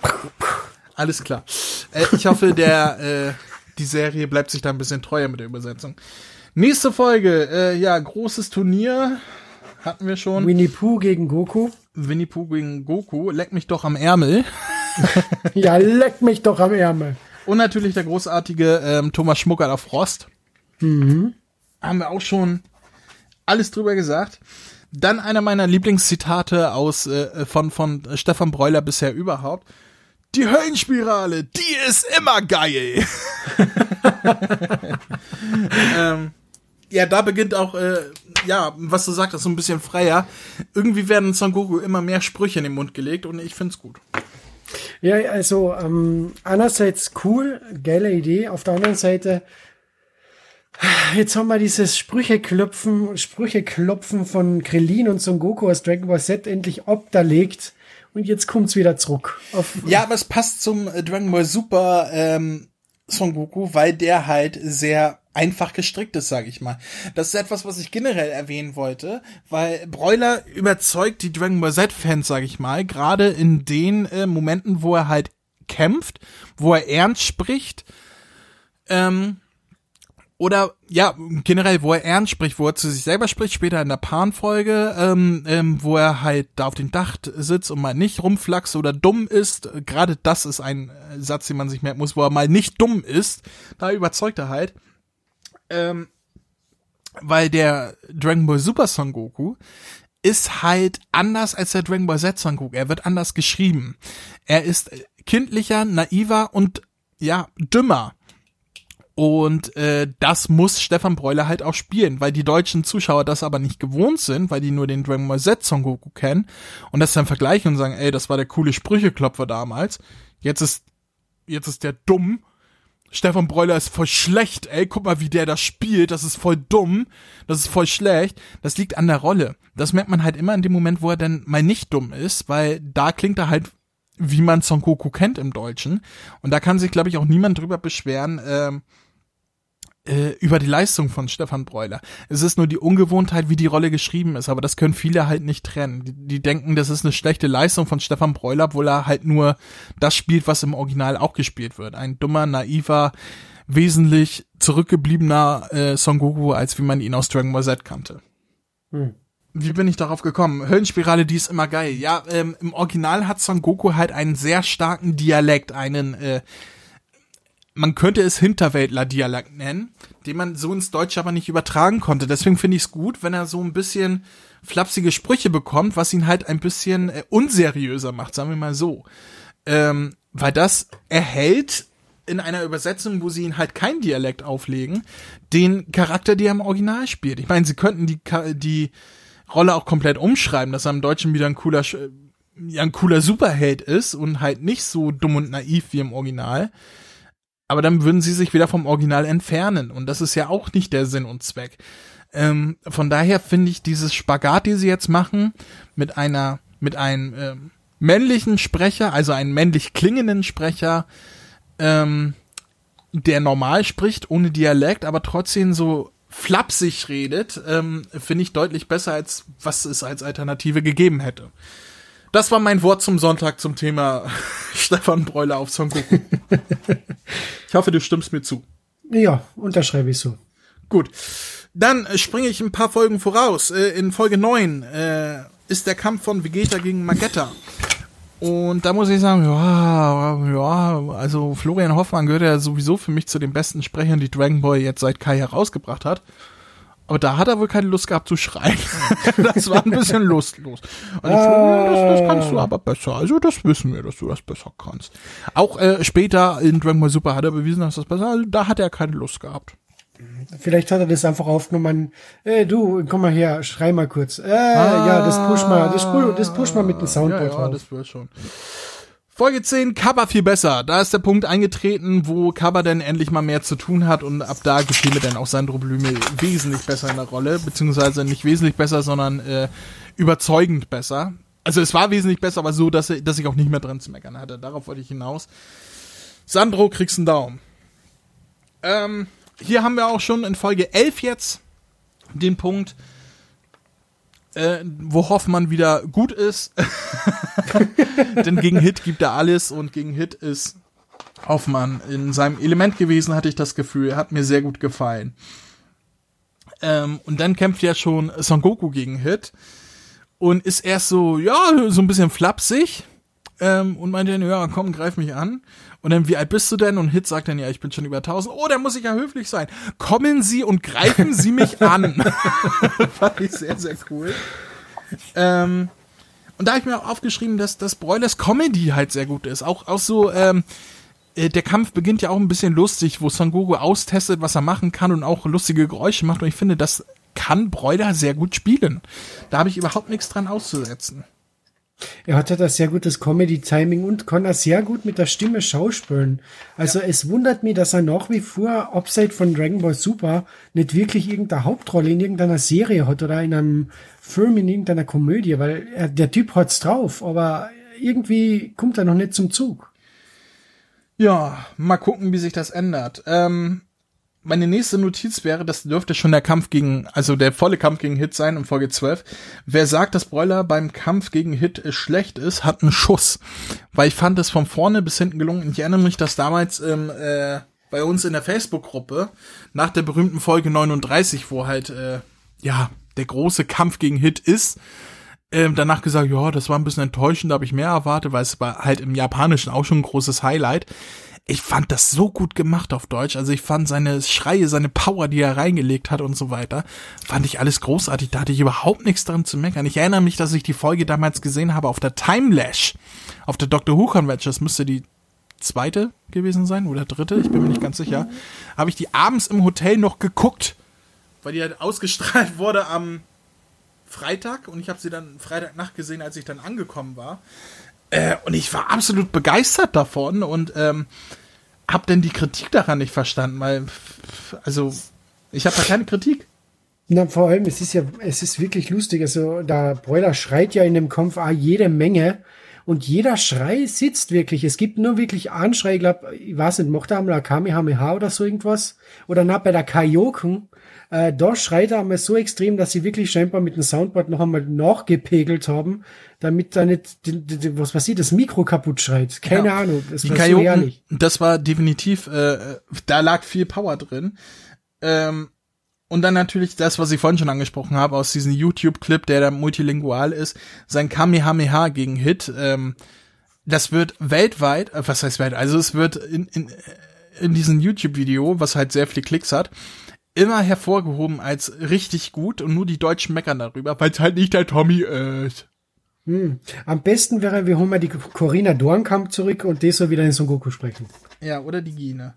alles klar. Äh, ich hoffe, der äh, die Serie bleibt sich da ein bisschen treuer mit der Übersetzung. Nächste Folge, äh, ja, großes Turnier hatten wir schon. Winnie Pooh gegen Goku. Winnie Pooh gegen Goku, leck mich doch am Ärmel. Ja, leck mich doch am Ärmel. Und natürlich der großartige ähm, Thomas Schmucker auf Frost. Haben wir auch schon alles drüber gesagt. Dann einer meiner Lieblingszitate aus äh, von von Stefan Breuler bisher überhaupt. Die Höllenspirale, die ist immer geil. ähm, ja, da beginnt auch, äh, ja, was du sagtest, so ein bisschen freier. Irgendwie werden Son Goku immer mehr Sprüche in den Mund gelegt und ich find's gut. Ja, also ähm, einerseits cool, geile Idee. Auf der anderen Seite Jetzt haben wir dieses Sprücheklopfen, Sprücheklopfen von Krillin und Son Goku aus Dragon Ball Z endlich obderlegt. Und jetzt kommt's wieder zurück. ja, aber es passt zum äh, Dragon Ball Super ähm, Son Goku, weil der halt sehr einfach gestrickt ist, sage ich mal. Das ist etwas, was ich generell erwähnen wollte, weil Broiler überzeugt die Dragon Ball Z-Fans, sage ich mal, gerade in den äh, Momenten, wo er halt kämpft, wo er ernst spricht. Ähm, oder ja, generell, wo er ernst spricht, wo er zu sich selber spricht, später in der Pan-Folge, ähm, ähm, wo er halt da auf dem Dach sitzt und mal nicht rumflaxt oder dumm ist. Gerade das ist ein äh, Satz, den man sich merken muss, wo er mal nicht dumm ist. Da überzeugt er halt. Ähm, weil der Dragon Ball Super Son Goku ist halt anders als der Dragon Ball Z Son Goku. Er wird anders geschrieben. Er ist kindlicher, naiver und ja, dümmer. Und äh, das muss Stefan Breuler halt auch spielen, weil die deutschen Zuschauer das aber nicht gewohnt sind, weil die nur den Dragon Ball Z Son Goku kennen und das dann vergleichen und sagen, ey, das war der coole Sprücheklopfer damals. Jetzt ist jetzt ist der dumm. Stefan Breuler ist voll schlecht, ey, guck mal, wie der das spielt, das ist voll dumm, das ist voll schlecht. Das liegt an der Rolle. Das merkt man halt immer in dem Moment, wo er dann mal nicht dumm ist, weil da klingt er halt wie man Son Goku kennt im Deutschen. Und da kann sich, glaube ich, auch niemand drüber beschweren, äh, äh, über die Leistung von Stefan Breuler. Es ist nur die Ungewohntheit, wie die Rolle geschrieben ist, aber das können viele halt nicht trennen. Die, die denken, das ist eine schlechte Leistung von Stefan Breuler, obwohl er halt nur das spielt, was im Original auch gespielt wird. Ein dummer, naiver, wesentlich zurückgebliebener äh, Son Goku, als wie man ihn aus Dragon Ball Z kannte. Hm. Wie bin ich darauf gekommen? Höllenspirale, die ist immer geil. Ja, ähm, im Original hat Son Goku halt einen sehr starken Dialekt, einen äh, man könnte es Hinterwäldler-Dialekt nennen, den man so ins Deutsche aber nicht übertragen konnte. Deswegen finde ich es gut, wenn er so ein bisschen flapsige Sprüche bekommt, was ihn halt ein bisschen äh, unseriöser macht, sagen wir mal so. Ähm, weil das erhält in einer Übersetzung, wo sie ihn halt kein Dialekt auflegen, den Charakter, der im Original spielt. Ich meine, sie könnten die, die Rolle auch komplett umschreiben, dass er im Deutschen wieder ein cooler, ja, ein cooler Superheld ist und halt nicht so dumm und naiv wie im Original aber dann würden sie sich wieder vom Original entfernen und das ist ja auch nicht der Sinn und Zweck. Ähm, von daher finde ich dieses Spagat, die sie jetzt machen, mit einer, mit einem ähm, männlichen Sprecher, also einen männlich klingenden Sprecher, ähm, der normal spricht, ohne Dialekt, aber trotzdem so flapsig redet, ähm, finde ich deutlich besser, als was es als Alternative gegeben hätte. Das war mein Wort zum Sonntag zum Thema Stefan Breuler auf Son Goku. ich hoffe, du stimmst mir zu. Ja, unterschreibe ich so. Gut. Dann springe ich ein paar Folgen voraus. Äh, in Folge 9 äh, ist der Kampf von Vegeta gegen Magetta. Und da muss ich sagen, ja, ja, also Florian Hoffmann gehört ja sowieso für mich zu den besten Sprechern, die Dragon Ball jetzt seit Kai herausgebracht hat. Aber da hat er wohl keine Lust gehabt zu schreien. das war ein bisschen lustlos. Und ich, ah. das, das kannst du aber besser. Also das wissen wir, dass du das besser kannst. Auch äh, später in Dragon Ball Super hat er bewiesen, dass das besser Also da hat er keine Lust gehabt. Vielleicht hat er das einfach aufgenommen. Äh, du, komm mal her, schrei mal kurz. Äh, ah, ja, das push mal, das, push, das push mal mit dem Soundboard ja, ja, das wird schon. Folge 10, Kaba viel besser. Da ist der Punkt eingetreten, wo Kaba dann endlich mal mehr zu tun hat und ab da gefiel mir dann auch Sandro Blüme wesentlich besser in der Rolle, beziehungsweise nicht wesentlich besser, sondern äh, überzeugend besser. Also es war wesentlich besser, aber so, dass, dass ich auch nicht mehr dran zu meckern hatte. Darauf wollte ich hinaus. Sandro, kriegst einen Daumen. Ähm, hier haben wir auch schon in Folge 11 jetzt den Punkt, äh, wo Hoffmann wieder gut ist. Denn gegen Hit gibt er alles und gegen Hit ist Hoffmann in seinem Element gewesen, hatte ich das Gefühl. Er hat mir sehr gut gefallen. Ähm, und dann kämpft ja schon Son Goku gegen Hit und ist erst so, ja, so ein bisschen flapsig ähm, und meint dann, ja, komm, greif mich an. Und dann, wie alt bist du denn? Und Hit sagt dann, ja, ich bin schon über 1000. Oh, dann muss ich ja höflich sein. Kommen Sie und greifen Sie mich an. Fand ich sehr, sehr cool. Ähm, und da habe ich mir auch aufgeschrieben, dass das Broilers Comedy halt sehr gut ist. Auch, auch so, ähm, äh, der Kampf beginnt ja auch ein bisschen lustig, wo Son Goku austestet, was er machen kann und auch lustige Geräusche macht. Und ich finde, das kann Broiler sehr gut spielen. Da habe ich überhaupt nichts dran auszusetzen. Er hat halt ein sehr gutes Comedy-Timing und kann auch sehr gut mit der Stimme schauspielen. Also ja. es wundert mich, dass er nach wie vor, abseits von Dragon Ball Super, nicht wirklich irgendeine Hauptrolle in irgendeiner Serie hat oder in einem Film, in irgendeiner Komödie, weil er, der Typ hat's drauf, aber irgendwie kommt er noch nicht zum Zug. Ja, mal gucken, wie sich das ändert. Ähm, meine nächste Notiz wäre, das dürfte schon der Kampf gegen, also der volle Kampf gegen Hit sein in Folge 12. Wer sagt, dass Broiler beim Kampf gegen Hit schlecht ist, hat einen Schuss. Weil ich fand es von vorne bis hinten gelungen. Ich erinnere mich, dass damals ähm, äh, bei uns in der Facebook-Gruppe nach der berühmten Folge 39, wo halt, äh, ja, der große Kampf gegen Hit ist, ähm, danach gesagt, ja, das war ein bisschen enttäuschend, da habe ich mehr erwartet, weil es war halt im Japanischen auch schon ein großes Highlight ich fand das so gut gemacht auf Deutsch. Also ich fand seine Schreie, seine Power, die er reingelegt hat und so weiter, fand ich alles großartig. Da hatte ich überhaupt nichts dran zu meckern. Ich erinnere mich, dass ich die Folge damals gesehen habe auf der Timelash, auf der Doctor Who Convention. Das müsste die zweite gewesen sein oder dritte, ich bin mir nicht ganz sicher. Habe ich die abends im Hotel noch geguckt, weil die halt ausgestrahlt wurde am Freitag und ich habe sie dann Freitagnacht gesehen, als ich dann angekommen war. Äh, und ich war absolut begeistert davon und ähm, hab denn die Kritik daran nicht verstanden, weil, also, ich habe da keine Kritik. Na, vor allem, es ist ja, es ist wirklich lustig. Also, der Broiler schreit ja in dem Kampf auch jede Menge. Und jeder Schrei sitzt wirklich. Es gibt nur wirklich einen Schrei, ich glaube, ich weiß nicht, macht er einmal ein Kamehameha oder so irgendwas? Oder na, bei der Kaioken, äh, da schreit er einmal so extrem, dass sie wirklich scheinbar mit dem Soundboard noch einmal nachgepegelt haben, damit da nicht, die, die, was weiß ich, das Mikro kaputt schreit. Keine ja. Ahnung. Das die war Kajoken, so. Das war definitiv, äh, da lag viel Power drin. Ähm, und dann natürlich das, was ich vorhin schon angesprochen habe, aus diesem YouTube-Clip, der da multilingual ist, sein Kamehameha gegen Hit. Ähm, das wird weltweit, äh, was heißt weltweit, also es wird in, in, in diesem YouTube-Video, was halt sehr viele Klicks hat, immer hervorgehoben als richtig gut und nur die Deutschen meckern darüber, weil es halt nicht der Tommy ist. Hm. Am besten wäre, wir holen mal die Corinna Dornkamp zurück und die soll wieder in Son Goku sprechen. Ja, oder die Gine.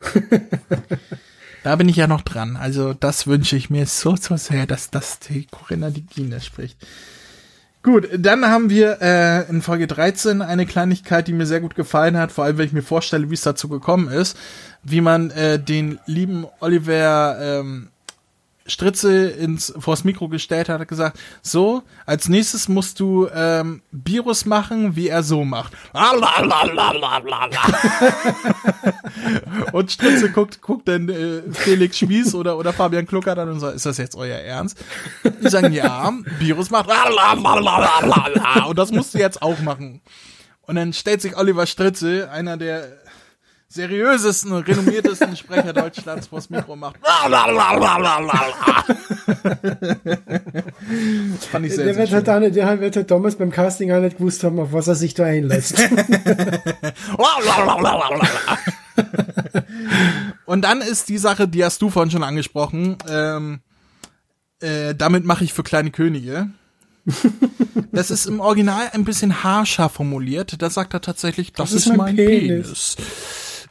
da bin ich ja noch dran. Also das wünsche ich mir so, so sehr, dass das die Corinna die Gine spricht. Gut, dann haben wir äh, in Folge 13 eine Kleinigkeit, die mir sehr gut gefallen hat, vor allem wenn ich mir vorstelle, wie es dazu gekommen ist, wie man äh, den lieben Oliver ähm, Stritze ins vors Mikro gestellt hat, hat gesagt, so, als nächstes musst du ähm, Virus machen, wie er so macht. und Stritze guckt, guckt dann äh, Felix Schmies oder, oder Fabian Klucker dann und sagt, ist das jetzt euer Ernst? Die sagen, ja, Virus macht und das musst du jetzt auch machen. Und dann stellt sich Oliver Stritze, einer der seriösesten, renommiertesten Sprecher Deutschlands vors Mikro macht. Fand ich sehr, der, sehr wird halt nicht, der wird halt damals beim Casting auch nicht gewusst haben, auf was er sich da einlässt. Und dann ist die Sache, die hast du vorhin schon angesprochen, ähm, äh, damit mache ich für kleine Könige. Das ist im Original ein bisschen harscher formuliert. Da sagt er tatsächlich, das, das ist, mein, mein Penis. Penis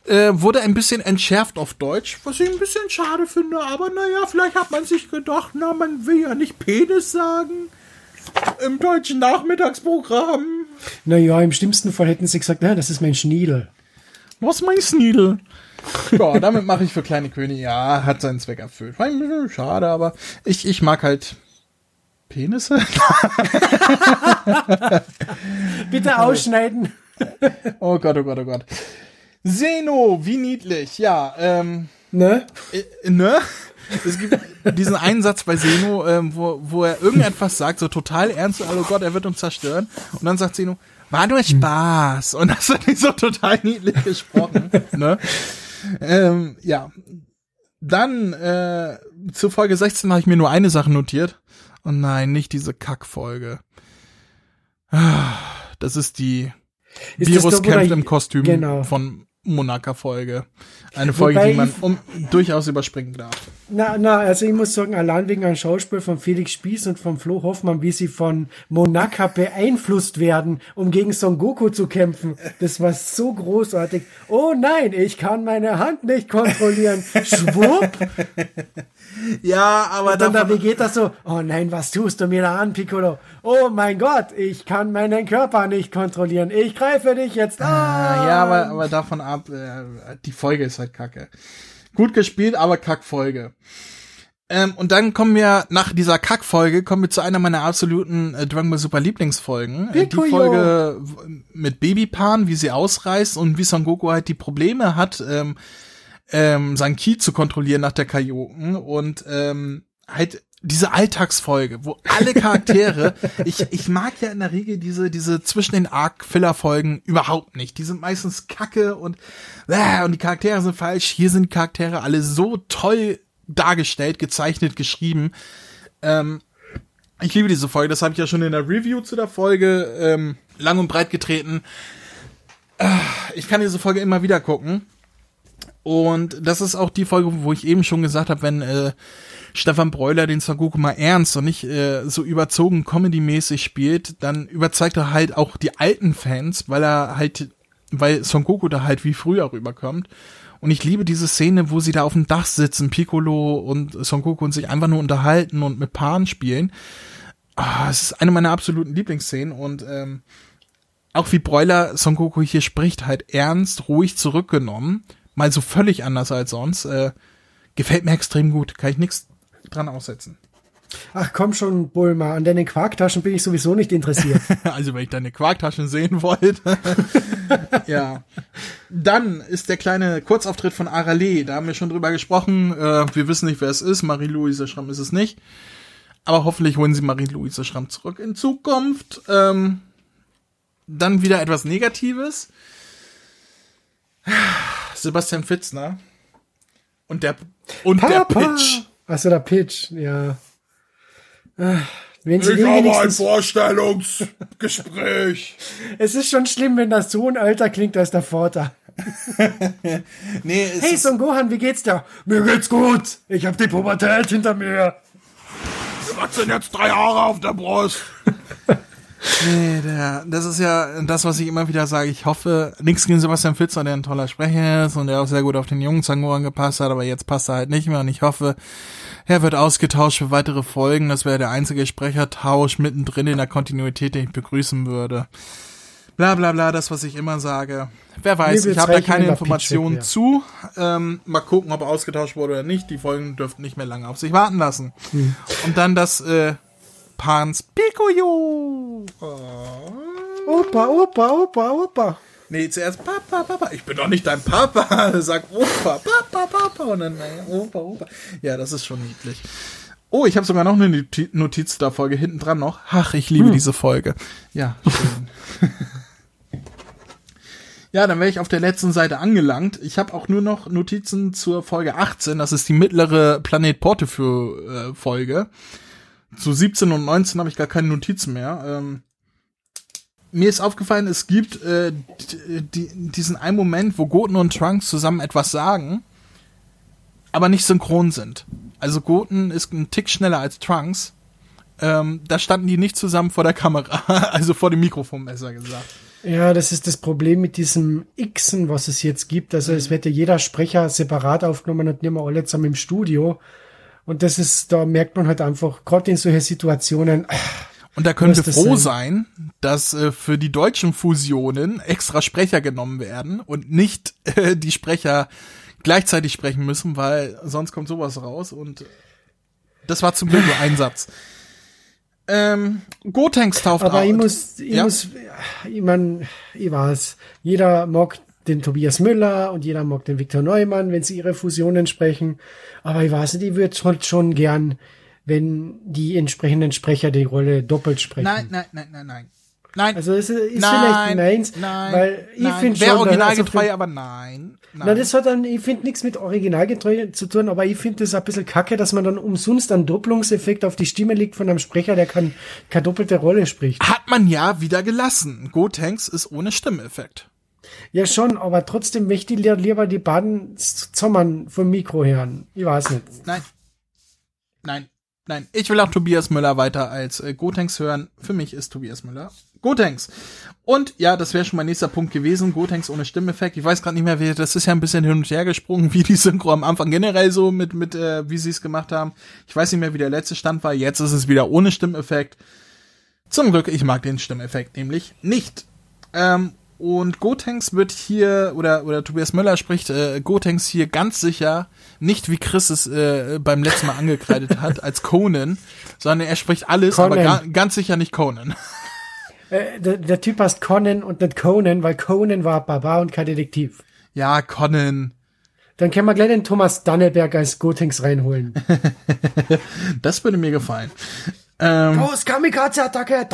äh, wurde ein bisschen entschärft auf Deutsch, was ich ein bisschen schade finde, aber naja, vielleicht hat man sich gedacht, na, man will ja nicht Penis sagen im deutschen Nachmittagsprogramm. Naja, im schlimmsten Fall hätten sie gesagt, na, das ist mein Schniedel. Was ist mein Schniedel? ja, damit mache ich für kleine Könige. Ja, hat seinen Zweck erfüllt. War ein bisschen schade, aber ich, ich mag halt Penisse. Bitte ausschneiden. oh Gott, oh Gott, oh Gott. Seno, wie niedlich, ja. Ähm, ne? Äh, ne? Es gibt diesen Einsatz bei Seno, ähm, wo, wo er irgendetwas sagt, so total ernst, oh Gott, er wird uns zerstören. Und dann sagt Seno, war nur Spaß. Und das hat nicht so total niedlich gesprochen. ne? Ähm, ja. Dann äh, zu Folge 16 habe ich mir nur eine Sache notiert. Und nein, nicht diese Kackfolge. Das ist die ist Virus kämpft im Kostüm genau. von Monaka-Folge. Eine Folge, Wobei die man um, durchaus überspringen darf. Na, na, also ich muss sagen, allein wegen einem Schauspiel von Felix Spieß und von Flo Hoffmann, wie sie von Monaka beeinflusst werden, um gegen Son Goku zu kämpfen, das war so großartig. Oh nein, ich kann meine Hand nicht kontrollieren. Schwupp! Ja, aber Und dann davon, Vegeta so, oh nein, was tust du mir da an, Piccolo? Oh mein Gott, ich kann meinen Körper nicht kontrollieren. Ich greife dich jetzt an. Ah, ja, aber, aber davon ab, äh, die Folge ist halt kacke. Gut gespielt, aber Kackfolge. Ähm, und dann kommen wir nach dieser Kackfolge kommen wir zu einer meiner absoluten äh, Dragon Ball Super Lieblingsfolgen. Äh, die Piccolo. Folge w- mit Babypan, wie sie ausreißt und wie Son Goku halt die Probleme hat, ähm, ähm, sein Ki zu kontrollieren nach der Kaioken und ähm, halt diese Alltagsfolge, wo alle Charaktere, ich, ich mag ja in der Regel diese, diese zwischen den Arc-Filler-Folgen überhaupt nicht. Die sind meistens kacke und, äh, und die Charaktere sind falsch. Hier sind Charaktere alle so toll dargestellt, gezeichnet, geschrieben. Ähm, ich liebe diese Folge, das habe ich ja schon in der Review zu der Folge ähm, lang und breit getreten. Ah, Ich kann diese Folge immer wieder gucken. Und das ist auch die Folge, wo ich eben schon gesagt habe, wenn äh, Stefan Breuler den Son Goku mal ernst und nicht äh, so überzogen Comedy-mäßig spielt, dann überzeugt er halt auch die alten Fans, weil er halt, weil Son Goku da halt wie früher rüberkommt. Und ich liebe diese Szene, wo sie da auf dem Dach sitzen, Piccolo und Son Goku und sich einfach nur unterhalten und mit Paaren spielen. Ah, es ist eine meiner absoluten Lieblingsszenen und ähm, auch wie Broiler Son Goku hier spricht, halt ernst, ruhig zurückgenommen, mal so völlig anders als sonst, äh, gefällt mir extrem gut, kann ich nichts dran aussetzen. Ach komm schon, Bulma, an deinen Quarktaschen bin ich sowieso nicht interessiert. Also wenn ich deine Quarktaschen sehen wollt. ja. Dann ist der kleine Kurzauftritt von Arale, da haben wir schon drüber gesprochen, äh, wir wissen nicht, wer es ist, Marie-Louise Schramm ist es nicht. Aber hoffentlich holen sie Marie-Louise Schramm zurück in Zukunft. Ähm, dann wieder etwas Negatives. Sebastian Fitzner. Und der, und der Pitch. Achso, der Pitch, ja. Ah, Wenn sie Ich den habe ein Vorstellungsgespräch. es ist schon schlimm, wenn das Sohn älter klingt als der Vater. Nee, Hey Son Gohan, wie geht's dir? Mir geht's gut. Ich hab die Pubertät hinter mir. was sind jetzt drei Haare auf der Brust? nee, der, das ist ja das, was ich immer wieder sage. Ich hoffe, nichts gegen Sebastian Fitzer, der ein toller Sprecher ist und der auch sehr gut auf den jungen Zangoran gepasst hat, aber jetzt passt er halt nicht mehr und ich hoffe, er wird ausgetauscht für weitere Folgen. Das wäre der einzige Sprechertausch mittendrin in der Kontinuität, den ich begrüßen würde. Bla bla bla, das, was ich immer sage. Wer weiß, ich habe da keine der Informationen weg zu. Ähm, mal gucken, ob er ausgetauscht wurde oder nicht. Die Folgen dürften nicht mehr lange auf sich warten lassen. Hm. Und dann das äh, Pans Picoyo. Opa, Opa, Opa, Opa. Nee, zuerst Papa, Papa. Ich bin doch nicht dein Papa. Sag Opa, Papa, Papa. Und dann Opa, Opa. Ja, das ist schon niedlich. Oh, ich habe sogar noch eine Noti- Notiz der Folge hinten dran noch. Ach, ich liebe diese Folge. Ja, schön. ja, dann wäre ich auf der letzten Seite angelangt. Ich habe auch nur noch Notizen zur Folge 18. Das ist die mittlere Planet Portefeu äh, Folge. Zu 17 und 19 habe ich gar keine Notizen mehr. Ähm, mir ist aufgefallen, es gibt äh, die, diesen einen Moment, wo Goten und Trunks zusammen etwas sagen, aber nicht synchron sind. Also Goten ist ein Tick schneller als Trunks. Ähm, da standen die nicht zusammen vor der Kamera, also vor dem Mikrofon besser gesagt. Ja, das ist das Problem mit diesem Xen, was es jetzt gibt. Also es wird ja jeder Sprecher separat aufgenommen und nicht mehr alle zusammen im Studio. Und das ist, da merkt man halt einfach, gerade in solchen Situationen, ah, Und da können wir froh sein? sein, dass äh, für die deutschen Fusionen extra Sprecher genommen werden und nicht äh, die Sprecher gleichzeitig sprechen müssen, weil sonst kommt sowas raus und das war zum Glück nur ein Satz. Ähm, Gotenks tauft aber auf. ich muss, ich ja? muss, ich mein, ich weiß, jeder mag den Tobias Müller und jeder mag den Viktor Neumann, wenn sie ihre Fusionen sprechen. Aber ich weiß nicht, ich würde schon, schon gern, wenn die entsprechenden Sprecher die Rolle doppelt sprechen. Nein, nein, nein, nein, nein. Nein. Also es ist, ist nein, vielleicht meins, nein, weil ich finde Wäre schon, also originalgetreu, für- aber nein. nein. Na, das hat dann, ich finde nichts mit originalgetreu zu tun, aber ich finde das ein bisschen kacke, dass man dann umsonst einen Doppelungseffekt auf die Stimme legt von einem Sprecher, der kann, keine doppelte Rolle spricht. Hat man ja wieder gelassen. Gotenks ist ohne Stimmeffekt. Ja, schon, aber trotzdem möchte ich li- lieber die beiden zusammen vom Mikro hören. Ich weiß nicht. Nein. Nein. Nein, ich will auch Tobias Müller weiter als äh, Gotenks hören. Für mich ist Tobias Müller Gotenks. Und ja, das wäre schon mein nächster Punkt gewesen. Gotenks ohne Stimmeffekt. Ich weiß gerade nicht mehr, wie das ist ja ein bisschen hin und her gesprungen, wie die Synchro am Anfang generell so mit mit äh, wie sie es gemacht haben. Ich weiß nicht mehr, wie der letzte Stand war. Jetzt ist es wieder ohne Stimmeffekt. Zum Glück, ich mag den Stimmeffekt nämlich nicht. Ähm, und Gotenks wird hier, oder, oder Tobias Müller spricht äh, Gotenks hier ganz sicher nicht, wie Chris es äh, beim letzten Mal angekreidet hat, als Conan, sondern er spricht alles, Conan. aber ga, ganz sicher nicht Conan. Äh, der, der, Typ heißt Conan und nicht Conan, weil Conan war Barbar und kein Detektiv. Ja, Conan. Dann können wir gleich den Thomas Danneberg als Gotenks reinholen. das würde mir gefallen. Ähm, Los, Kamikaze-Attacke!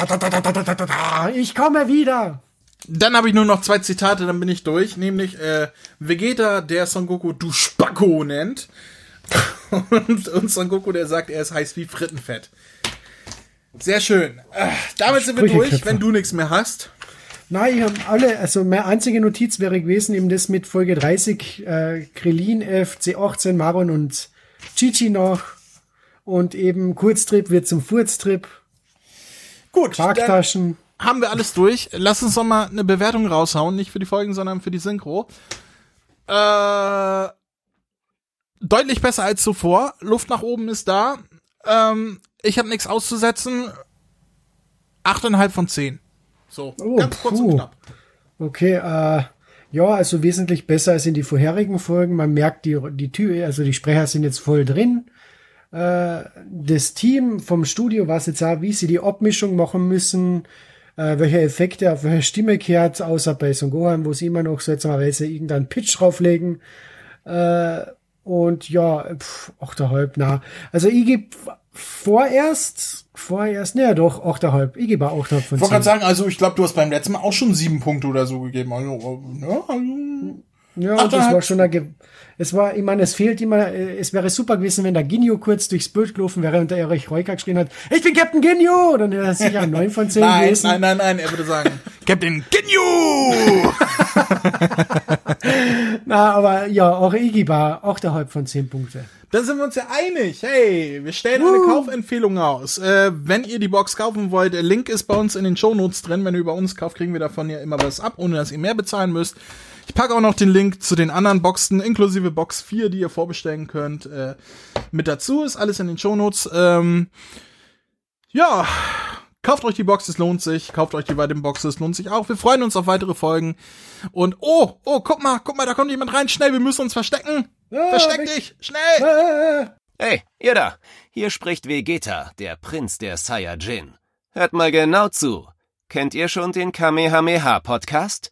Ich komme wieder! Dann habe ich nur noch zwei Zitate, dann bin ich durch. Nämlich äh, Vegeta, der Son Goku du Spacko nennt. und, und Son Goku, der sagt, er ist heiß wie Frittenfett. Sehr schön. Äh, damit sind wir durch, wenn du nichts mehr hast. Nein, ich habe alle, also meine einzige Notiz wäre gewesen, eben das mit Folge 30, äh, Krillin, FC18, Maron und Chichi noch. Und eben Kurztrip wird zum Furztrip. Gut. Parktaschen haben wir alles durch. Lass uns doch mal eine Bewertung raushauen, nicht für die Folgen, sondern für die Synchro. Äh, deutlich besser als zuvor. Luft nach oben ist da. Ähm, ich habe nichts auszusetzen. Achteinhalb von zehn. So, oh, ganz kurz puh. und knapp. Okay, äh, ja, also wesentlich besser als in die vorherigen Folgen. Man merkt, die, die Tür, also die Sprecher sind jetzt voll drin. Äh, das Team vom Studio weiß jetzt auch, wie sie die Abmischung machen müssen äh, welche Effekte auf welche Stimme kehrt, außer bei Son Gohan, wo sie immer noch seltsamerweise irgendeinen Pitch drauflegen. Äh, und ja, pff, achterhalb, na. Also ich gebe vorerst, vorerst, naja doch, achterhalb. Ich gebe auch achterhalb von Ich wollte gerade sagen, also ich glaube, du hast beim letzten Mal auch schon sieben Punkte oder so gegeben. Also, ja, also ja, und das war schon eine, es war, ich meine, es fehlt immer, äh, es wäre super gewesen, wenn der Ginyu kurz durchs Bild gelaufen wäre und der Erich Reuka geschrien hat, ich bin Captain Ginyu! Dann wäre das sicher ein 9 von 10 nein, gewesen. Nein, nein, nein, er würde sagen, Captain Ginyu! Na, aber ja, auch Iggy war auch der Halb von 10 Punkte. Da sind wir uns ja einig. Hey, wir stellen uh. eine Kaufempfehlung aus. Äh, wenn ihr die Box kaufen wollt, der Link ist bei uns in den Shownotes drin. Wenn ihr über uns kauft, kriegen wir davon ja immer was ab, ohne dass ihr mehr bezahlen müsst. Ich packe auch noch den Link zu den anderen Boxen, inklusive Box 4, die ihr vorbestellen könnt, äh, mit dazu. Ist alles in den Shownotes. Ähm, ja, kauft euch die Box, es lohnt sich. Kauft euch die weiteren Boxen, es lohnt sich auch. Wir freuen uns auf weitere Folgen. Und oh, oh, guck mal, guck mal, da kommt jemand rein. Schnell, wir müssen uns verstecken. Ah, Versteck dich, schnell. Hey, ihr da. Hier spricht Vegeta, der Prinz der Saiyajin. Hört mal genau zu. Kennt ihr schon den Kamehameha-Podcast?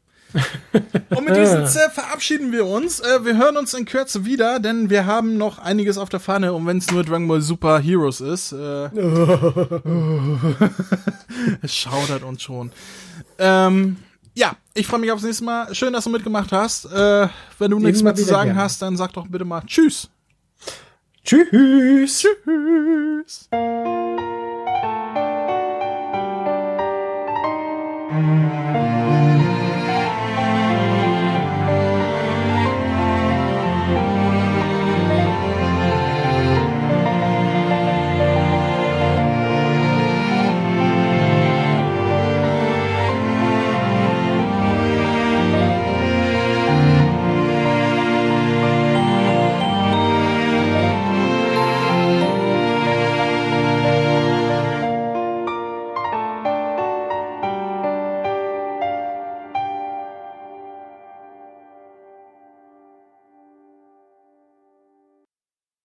Und mit diesem Z verabschieden wir uns. Äh, wir hören uns in Kürze wieder, denn wir haben noch einiges auf der Fahne. Und wenn es nur Dragon Ball Super Heroes ist, äh, es schaudert uns schon. Ähm, ja, ich freue mich aufs nächste Mal. Schön, dass du mitgemacht hast. Äh, wenn du nichts mehr zu sagen gerne. hast, dann sag doch bitte mal Tschüss. Tschüss. Tschüss. Tschüss.